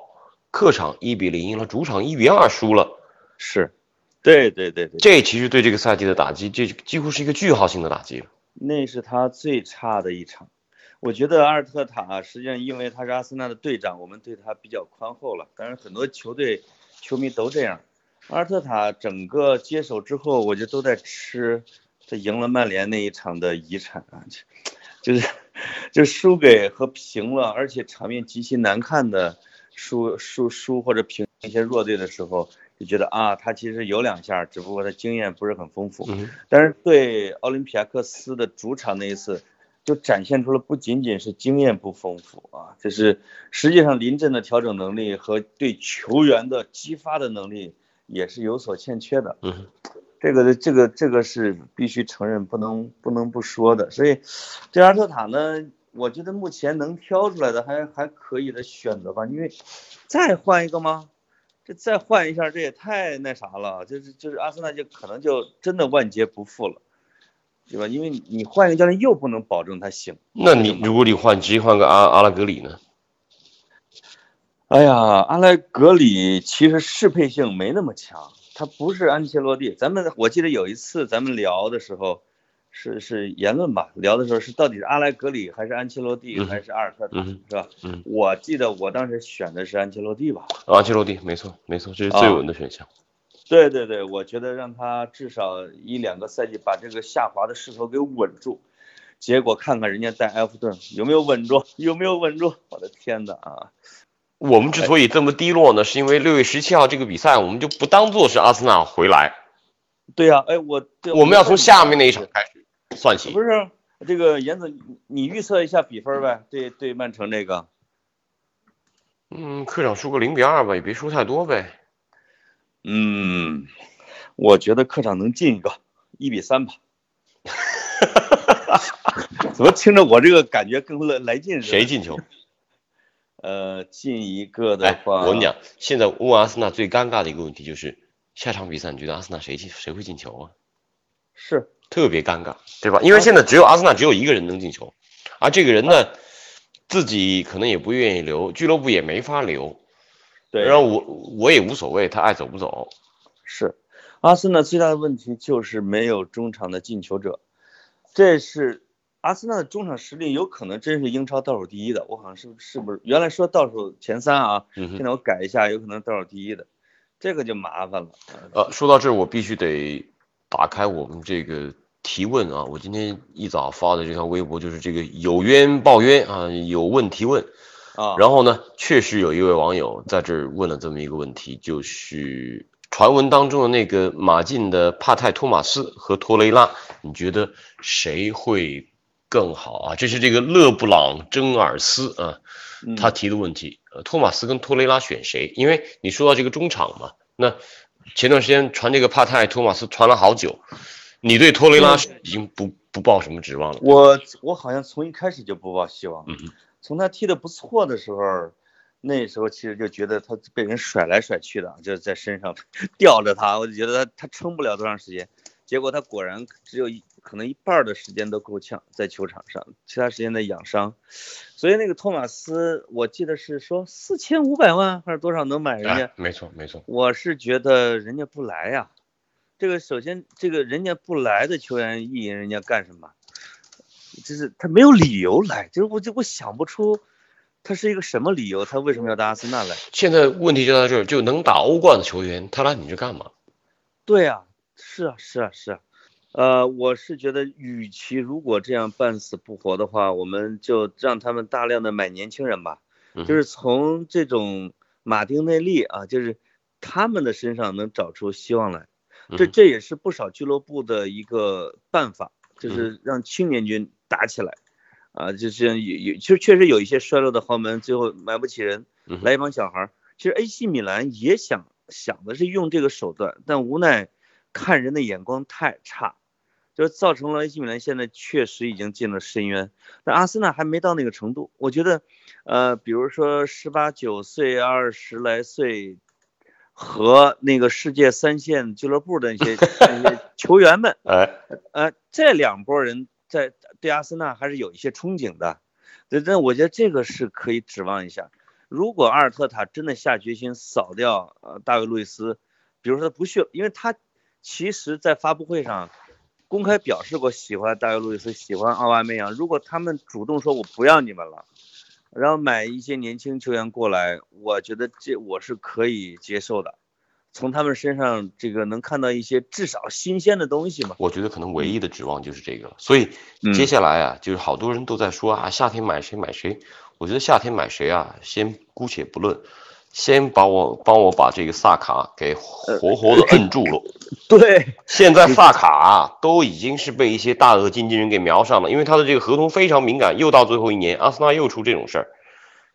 客场一比零赢了，主场一比二输了。是，对对对对，这其实对这个赛季的打击，这几乎是一个句号性的打击了。那是他最差的一场。我觉得阿尔特塔实际上因为他是阿森纳的队长，我们对他比较宽厚了。当然，很多球队球迷都这样。阿尔特塔整个接手之后，我就都在吃他赢了曼联那一场的遗产啊，就就是就输给和平了，而且场面极其难看的输输输或者平一些弱队的时候，就觉得啊，他其实有两下，只不过他经验不是很丰富。嗯，但是对奥林匹亚克斯的主场那一次，就展现出了不仅仅是经验不丰富啊，就是实际上临阵的调整能力和对球员的激发的能力也是有所欠缺的。嗯，这个这个这个是必须承认，不能不能不说的。所以，这阿尔特塔呢，我觉得目前能挑出来的还还可以的选择吧，因为再换一个吗？这再换一下，这也太那啥了，就是就是阿森纳就可能就真的万劫不复了，对吧？因为你换一个教练又不能保证他行。那你如果你换直接换个阿阿拉格里呢？哎呀，阿莱格里其实适配性没那么强，他不是安切洛蒂。咱们我记得有一次咱们聊的时候，是是言论吧，聊的时候是到底是阿莱格里还是安切洛蒂嗯还是阿尔特塔，嗯是吧？嗯，我记得我当时选的是安切洛蒂吧。安切洛蒂，没错没错，这是最稳的选项。对对对，我觉得让他至少一两个赛季把这个下滑的势头给稳住，结果看看人家在埃弗顿有没有稳住，有没有稳住？我的天哪啊！我们之所以这么低落呢，是因为六月十七号这个比赛，我们就不当做是阿森纳回来，对呀、哎，我对我们要从下面那一场开始算起不。是这个严总，你你预测一下比分呗？对对，曼城这个，嗯，客场输个零比二吧，也别输太多呗。嗯，我觉得客场能进一个一比三吧。怎么听着我这个感觉更来来劲似的？谁？进球？呃，进一个的哎，话，我跟你讲，现在问阿森纳最尴尬的一个问题就是，下场比赛你觉得阿森纳谁进谁会进球啊？是特别尴尬，对吧？因为现在只有阿森纳只有一个人能进球，而这个人呢，自己可能也不愿意留，俱乐部也没法留，对，然后我我也无所谓，他爱走不走。是，阿森纳最大的问题就是没有中场的进球者，这是阿森纳的中场实力有可能真是英超倒数第一的，我好像是是不是原来说倒数前三啊，现在我改一下，有可能倒数第一的，这个就麻烦了。呃，说到这儿，我必须得打开我们这个提问啊，我今天一早发的这条微博就是这个有冤报冤啊，有问提问。啊，然后呢，确实有一位网友在这儿问了这么一个问题，就是传闻当中的那个马竞的帕泰托马斯和托雷拉，你觉得谁会更好啊？这是这个勒布朗珍尔斯啊，嗯他提的问题。呃，托马斯跟托雷拉选谁？因为你说到这个中场嘛，那前段时间传这个帕泰托马斯传了好久，你对托雷拉是已经不不抱什么指望了。我我好像从一开始就不抱希望，嗯从他踢的不错的时候，那时候其实就觉得他被人甩来甩去的，就是在身上 吊着他，我就觉得他他撑不了多长时间。结果他果然只有一可能一半儿的时间都够呛在球场上，其他时间在养伤。所以那个托马斯，我记得是说四千五百万还是多少能买人家哎，没错没错，我是觉得人家不来呀、这个首先，这个人家不来的球员意淫人家干什么？就是他没有理由来，就是我就我想不出，他是一个什么理由，他为什么要到阿森纳来？现在问题就在这儿，就能打欧冠的球员，他来你这干嘛？对啊，是啊，是啊，是啊。呃，我是觉得，与其如果这样半死不活的话，我们就让他们大量的买年轻人吧，嗯就是从这种马丁内利啊，就是他们的身上能找出希望来。这嗯这也是不少俱乐部的一个办法，就是让青年军打起来，啊，就是有有，其实确实有一些衰落的豪门最后买不起人，来一帮小孩儿。其实 AC 米兰也想想的是用这个手段，但无奈看人的眼光太差，就造成了 AC 米兰现在确实已经进了深渊。但阿森纳还没到那个程度，我觉得，呃，比如说十八九岁、二十来岁和那个世界三线俱乐部的那些 那些球员们，哎，呃，这两拨人在对阿森纳还是有一些憧憬的。对，但，我觉得这个是可以指望一下。如果阿尔特塔真的下决心扫掉呃大卫路易斯，比如说他不去，因为他其实在发布会上公开表示过喜欢大卫路易斯，喜欢奥巴梅扬。如果他们主动说我不要你们了，然后买一些年轻球员过来，我觉得这我是可以接受的。从他们身上这个能看到一些至少新鲜的东西嘛。我觉得可能唯一的指望就是这个了。所以接下来啊，就是好多人都在说啊，夏天买谁买谁。我觉得夏天买谁啊，先姑且不论，先把我帮我把这个萨卡给活活的摁住了。对，现在萨卡啊都已经是被一些大额经纪人给瞄上了，因为他的这个合同非常敏感，又到最后一年，阿森纳又出这种事儿。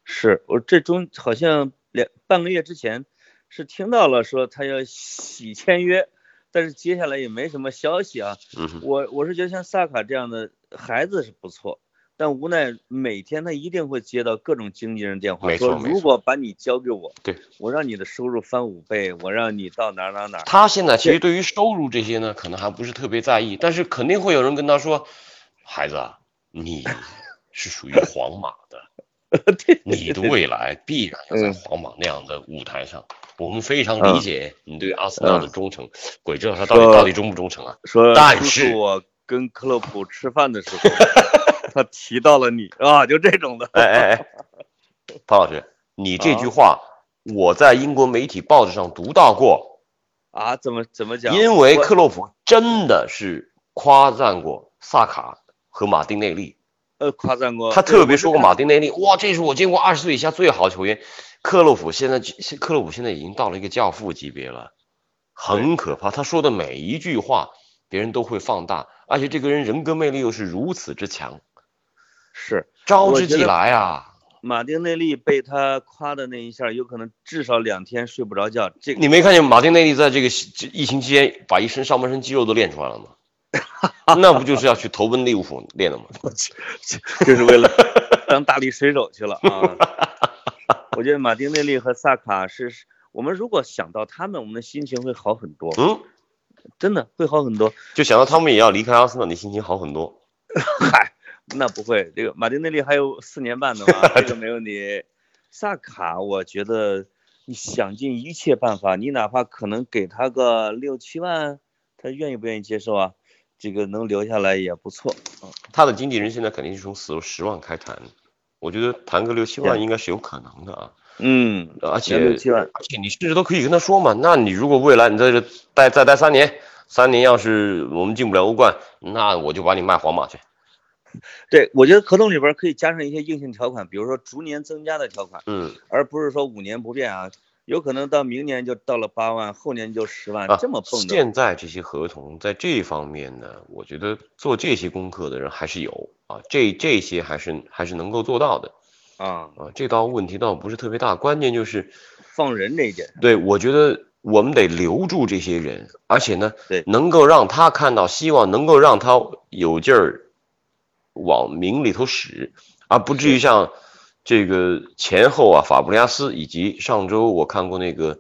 是我这中好像两半个月之前。是听到了说他要洗签约，但是接下来也没什么消息啊。我我是觉得像萨卡这样的孩子是不错，但无奈每天他一定会接到各种经纪人电话，说如果把你交给我，对我让你的收入翻五倍，我让你到哪哪哪。他现在其实对于收入这些呢，可能还不是特别在意，但是肯定会有人跟他说，孩子，你是属于皇马的，你的未来必然要在皇马那样的舞台上。我们非常理解你对阿森纳的忠诚，鬼知道他到底到底忠不忠诚啊？说，但是我跟克洛普吃饭的时候，他提到了你啊，就这种的。哎哎哎，潘老师，你这句话我在英国媒体报纸上读到过啊？怎么怎么讲？因为克洛普真的是夸赞过萨卡和马丁内利，呃，夸赞过。他特别说过马丁内利，哇，这是我见过二十岁以下最好的球员。克洛普现在，克洛普现在已经到了一个教父级别了，很可怕。他说的每一句话，别人都会放大，而且这个人人格魅力又是如此之强，是招之即来啊。马丁内利被他夸的那一下，有可能至少两天睡不着觉。这你没看见马丁内利在这个疫情期间把一身上半身肌肉都练出来了吗？那不就是要去投奔利物浦练的吗？就是为了 当大力水手去了啊。我觉得马丁内利和萨卡是，我们如果想到他们，我们的心情会好很多。嗯，真的会好很多。就想到他们也要离开阿森纳，你心情好很多。嗨，那不会，这个马丁内利还有四年半的嘛，这个没问题。萨卡，我觉得你想尽一切办法，你哪怕可能给他个六七万，他愿意不愿意接受啊？这个能留下来也不错。他的经纪人现在肯定是从十十万开谈。我觉得谈个六七万应该是有可能的啊，嗯，而且六七万，而且你甚至都可以跟他说嘛，那你如果未来你在这待再待三年，三年要是我们进不了欧冠，那我就把你卖皇马去。对，我觉得合同里边可以加上一些硬性条款，比如说逐年增加的条款，嗯，而不是说五年不变啊。有可能到明年就到了八万，后年就十万，这么蹦的。现在这些合同在这方面呢，我觉得做这些功课的人还是有啊，这这些还是还是能够做到的啊啊，这倒问题倒不是特别大，关键就是放人这一点。对，我觉得我们得留住这些人，而且呢，对，能够让他看到希望，能够让他有劲儿往名里头使，而不至于像。这个前后啊，法布雷加斯以及上周我看过那个，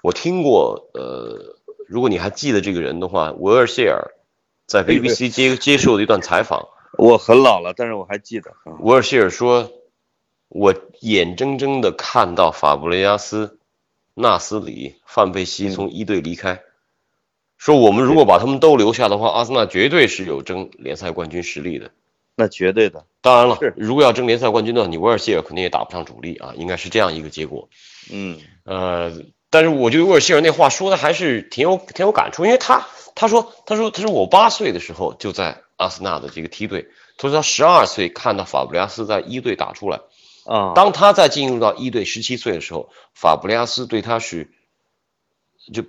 我听过，呃，如果你还记得这个人的话，维尔谢尔在 BBC 接接受的一段采访，我很老了，但是我还记得。维尔谢尔说：“我眼睁睁的看到法布雷加斯、纳斯里、范佩西从一队离开，说我们如果把他们都留下的话，阿森纳绝对是有争联赛冠军实力的。”那绝对的，当然了，如果要争联赛冠军的话，你威尔希尔肯定也打不上主力啊，应该是这样一个结果。嗯，呃，但是我觉得威尔希尔那话说的还是挺有挺有感触，因为他他说他说他说我八岁的时候就在阿森纳的这个梯队，他说他十二岁看到法布雷加斯在一队打出来，啊，当他在进入到一队十七岁的时候，法布雷加斯对他是就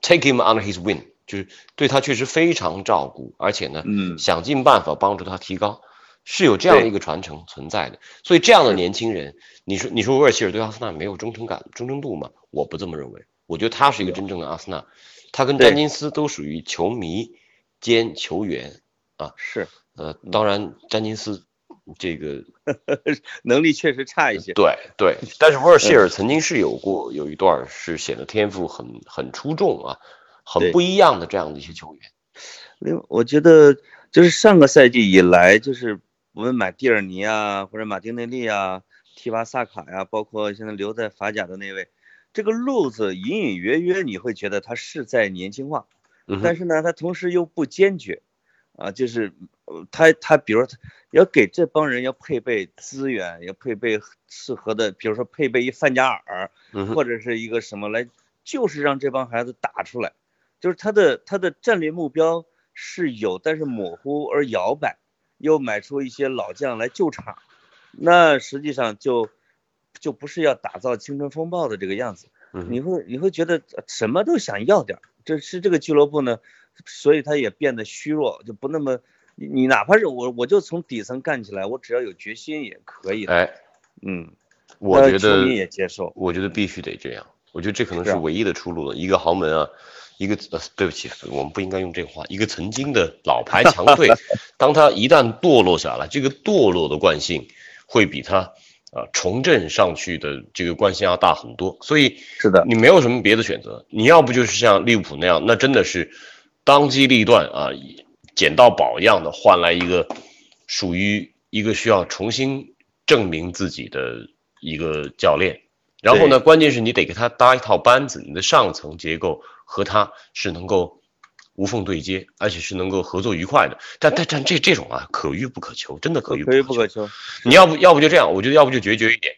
take him under his wing，就是对他确实非常照顾，而且呢，嗯，想尽办法帮助他提高。是有这样的一个传承存在的，所以这样的年轻人，你说你说威尔希尔对阿森纳没有忠诚感、忠诚度吗？我不这么认为，我觉得他是一个真正的阿森纳，他跟詹金斯都属于球迷兼球员啊。是。呃，当然詹金斯这个 能力确实差一些。对对，但是威尔希尔曾经是有过有一段是显得天赋很很出众啊，很不一样的这样的一些球员。另外，我觉得就是上个赛季以来，就是我们买蒂尔尼啊，或者马丁内利啊、提巴萨卡呀、包括现在留在法甲的那位，这个路子隐隐约约你会觉得他是在年轻化，但是呢，他同时又不坚决，啊，就是呃他他比如说他要给这帮人要配备资源，要配备适合的，比如说配备一范加尔，或者是一个什么来，就是让这帮孩子打出来，就是他的他的战略目标是有，但是模糊而摇摆，又买出一些老将来救场，那实际上就就不是要打造青春风暴的这个样子，你会你会觉得呃什么都想要点儿，这是这个俱乐部呢，所以他也变得虚弱，就不那么你你哪怕是我我就从底层干起来，我只要有决心也可以的，哎，嗯，我觉得球迷得也接受，我觉得必须得这样，我觉得这可能是唯一的出路了。一个豪门啊，一个呃，对不起，我们不应该用这个话。一个曾经的老牌强队，当他一旦堕落下来，这个堕落的惯性会比他啊、重振上去的这个惯性要大很多。所以是的，你没有什么别的选择，你要不就是像利物浦那样，那真的是当机立断啊，捡到宝一样的换来一个属于一个需要重新证明自己的一个教练。然后呢，关键是你得给他搭一套班子，你的上层结构和他是能够无缝对接，而且是能够合作愉快的。但但但这这种啊，可遇不可求，真的可遇可遇不可求。不可求，你要不要不就这样，我觉得要不就决绝一点，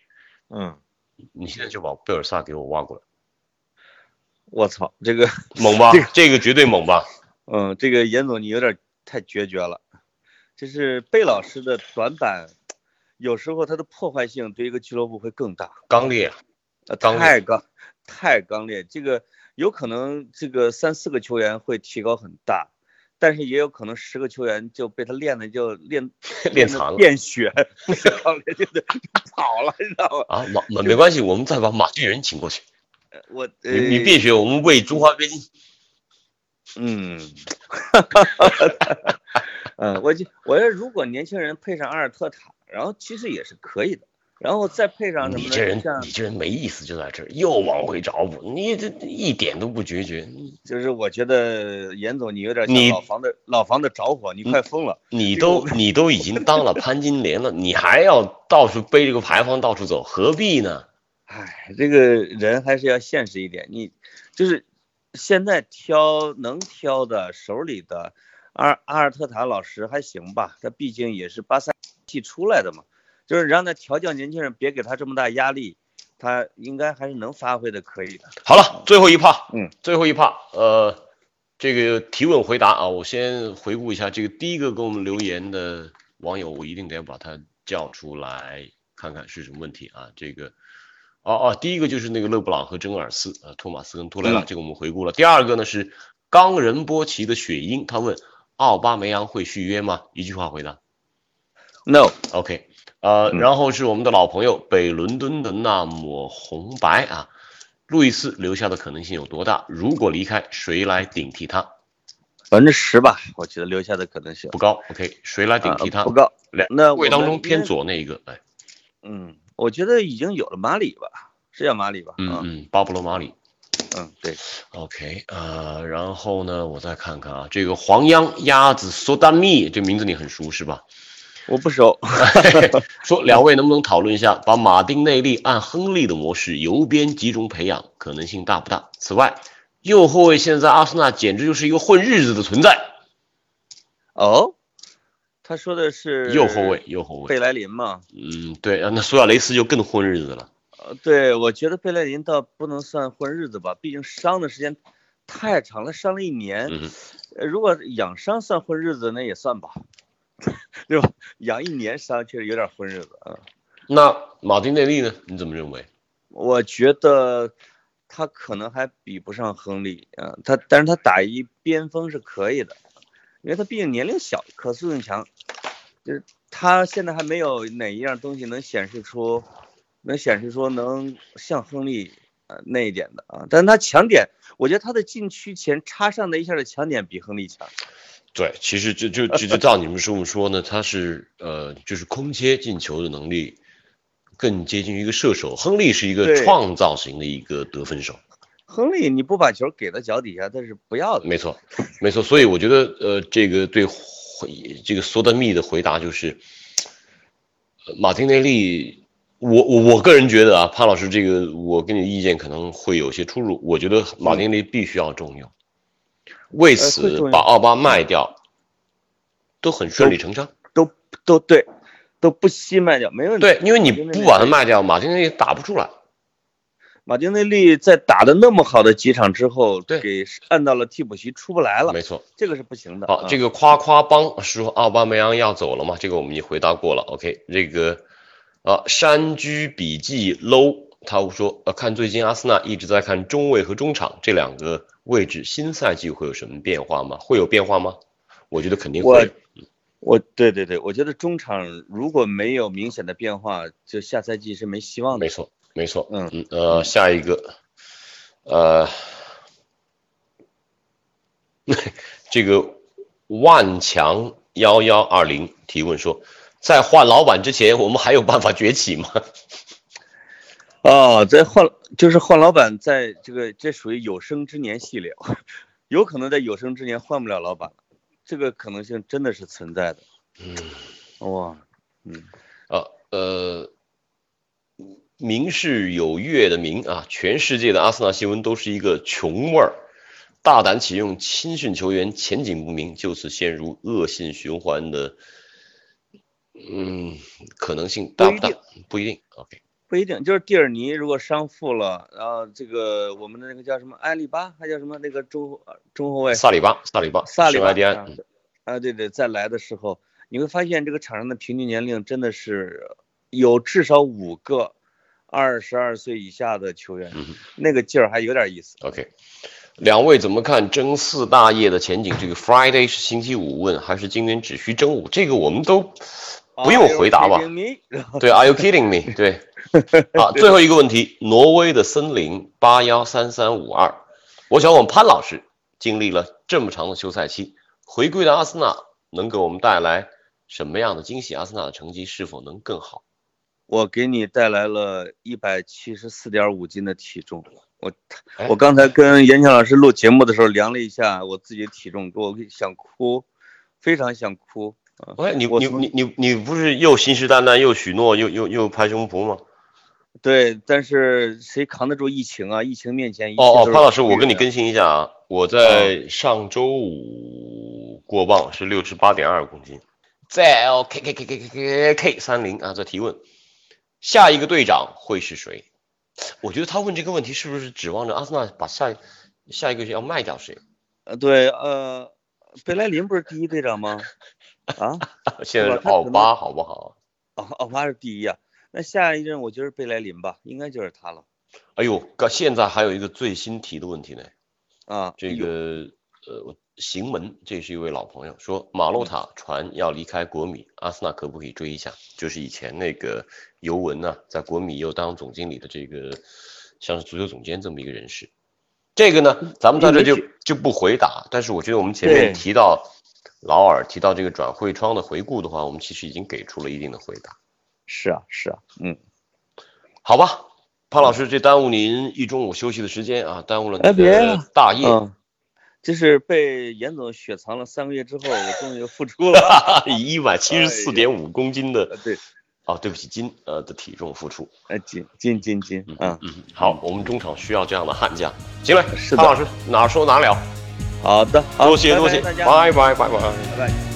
嗯。你现在就把贝尔萨给我挖过来。我操，这个，猛吧这个？这个绝对猛吧？嗯，这个严总你有点太决绝了。就是贝老师的短板，有时候他的破坏性对一个俱乐部会更大，刚烈啊，呃刚烈太刚，太刚烈。这个有可能这个三四个球员会提高很大，但是也有可能十个球员就被他练的就练 练残了练血，不是刚烈就就跑了，你知道吗？啊，马马没关系，我们再把马俊仁请过去。我你你呃别学，我们为中华边境。嗯，嗯，我就我觉得如果年轻人配上阿尔特塔，然后其实也是可以的，然后再配上什么？你这人你这人没意思，就在这儿又往回找补，你这一点都不决绝。就是我觉得严总你有点你像老房子老房子着火，你快疯了。你都你都已经当了潘金莲了，你还要到处背这个牌坊到处走，何必呢？唉，这个人还是要现实一点，你就是现在挑能挑的手里的阿阿尔特塔老师还行吧，他毕竟也是八三系出来的嘛，就是让他调教年轻人，别给他这么大压力，他应该还是能发挥的可以的。好了，最后一趴，嗯，最后一趴，呃，这个提问回答啊，我先回顾一下这个第一个给我们留言的网友，我一定得把他叫出来看看是什么问题啊。这个，哦哦，第一个就是那个勒布朗和真尔斯，呃，托马斯跟托雷拉，嗯这个我们回顾了。第二个呢是冈仁波齐的雪鹰，他问奥巴梅扬会续约吗？一句话回答。No，OK，呃，嗯然后是我们的老朋友北伦敦的那抹红白啊，路易斯留下的可能性有多大？如果离开，谁来顶替他？百分之十吧，我觉得留下的可能性不高，OK，谁来顶替他？啊不高。两那位当中偏左那一个，哎，嗯，我觉得已经有了马里吧，是叫马里吧？啊嗯嗯，巴布罗马里嗯，对，，OK，呃，然后呢，我再看看啊，这个黄秧鸭子苏丹密这名字你很熟是吧？我不熟。说两位能不能讨论一下，把马丁内利按亨利的模式由边集中培养，可能性大不大？此外，右后卫现在阿森纳简直就是一个混日子的存在。哦，他说的是右后卫，右后卫，贝莱林嘛？嗯，对啊，那苏亚雷斯就更混日子了。呃，对，我觉得贝莱林倒不能算混日子吧，毕竟伤的时间太长了，伤了一年。嗯，呃，如果养伤算混日子，那也算吧，对吧？养一年伤确实有点混日子啊。那马丁内利呢？你怎么认为？我觉得他可能还比不上亨利啊，他但是他打一边锋是可以的，因为他毕竟年龄小，可塑性强，就是他现在还没有哪一样东西能显示出，能显示出能像亨利呃那一点的啊，但是他强点，我觉得他的禁区前插上的一下的强点比亨利强。对，其实就就就就照你们这么说呢，他是呃，就是空切进球的能力更接近于一个射手，亨利是一个创造型的一个得分手。亨利你不把球给到脚底下，他是不要的。没错，没错。所以我觉得，呃，这个对回这个索德密的回答就是，呃马丁内利，我我我个人觉得啊，潘老师这个我跟你的意见可能会有些出入。我觉得马丁内利必须要重用，为此把奥巴卖掉，都很顺理成章。都都对，都不惜卖掉，没问题。对，因为你不把它卖掉，马丁内利打不出来。马丁内利在打的那么好的几场之后，对给按到了替补席出不来了，没错。这个是不行的。好，啊这个夸夸帮说奥巴梅扬要走了嘛？这个我们已经回答过了。OK，这个啊，山居笔记 low 他说，呃，看最近阿森纳一直在看中卫和中场这两个位置，新赛季会有什么变化吗？会有变化吗？我觉得肯定我会。我对对对，我觉得中场如果没有明显的变化，就下赛季是没希望的没。错，没错。嗯嗯呃，下一个，呃，这个万强幺幺二零提问说，在换老板之前，我们还有办法崛起吗？哦，在换就是换老板，在这个这属于有生之年系列，有可能在有生之年换不了老板了，这个可能性真的是存在的。嗯，哇，嗯，啊，呃，名是有月的名啊，全世界的阿森纳新闻都是一个穷味儿，大胆启用青训球员，前景不明，就此陷入恶性循环的，嗯，可能性大不大不一？不一定。OK，不一定，就是蒂尔尼如果伤负了，然后这个我们的那个叫什么埃里巴，还叫什么那个中呃中后卫萨里巴，萨里巴，萨里巴迪安，啊对对，再来的时候，你会发现这个场上的平均年龄真的是有至少五个二十二岁以下的球员，嗯那个劲儿还有点意思。OK，两位怎么看争四大业的前景？这个 Friday 是星期五问，还是今年只需争五？这个我们都不用回答吧？对，Are you kidding me？对，啊，最后一个问题，挪威的森林八幺三三五二，我想我们潘老师，经历了这么长的休赛期，回归的阿森纳能给我们带来什么样的惊喜？阿森纳的成绩是否能更好？我给你带来了一百七十四点五斤的体重。我哎我刚才跟严强老师录节目的时候量了一下我自己的体重，给我想哭，非常想哭。啊喂，你你你你你不是又信誓旦旦又许诺又又又拍胸脯吗？对，但是谁扛得住疫情啊？疫情面前一切哦哦，潘老师，我跟你更新一下啊，我在上周五过磅是六十八点二公斤，在 L K K K K K K K 三零啊，在提问，下一个队长会是谁？我觉得他问这个问题是不是指望着阿森纳把下下一个要卖掉谁？呃，对，呃，贝莱林不是第一队长吗？啊，现在是奥巴，好不好？奥奥巴是第一啊。那下一任我觉得贝莱林吧，应该就是他了哎呦，刚现在还有一个最新提的问题呢，啊。这个呃，行门，这是一位老朋友说，马洛塔传要离开国米，阿森纳可不可以追一下？就是以前那个尤文呢、在国米又当总经理的这个，像是足球总监这么一个人士。这个呢，咱们在这就就不回答。但是我觉得我们前面提到劳尔提到这个转会窗的回顾的话，我们其实已经给出了一定的回答，是啊，是啊，嗯，好吧？潘老师，这耽误您一中午休息的时间啊，耽误了您的大业。嗯，这是被严总雪藏了三个月之后，我终于复出了。一百七十四点五公斤的呃对，哦，对不起，斤呃的体重复出。哎，斤斤斤斤，嗯，嗯，好，我们中场需要这样的悍将。行嘞，是的潘老师哪说哪了，好的，好多谢多谢，拜拜大家，拜拜拜拜。拜拜。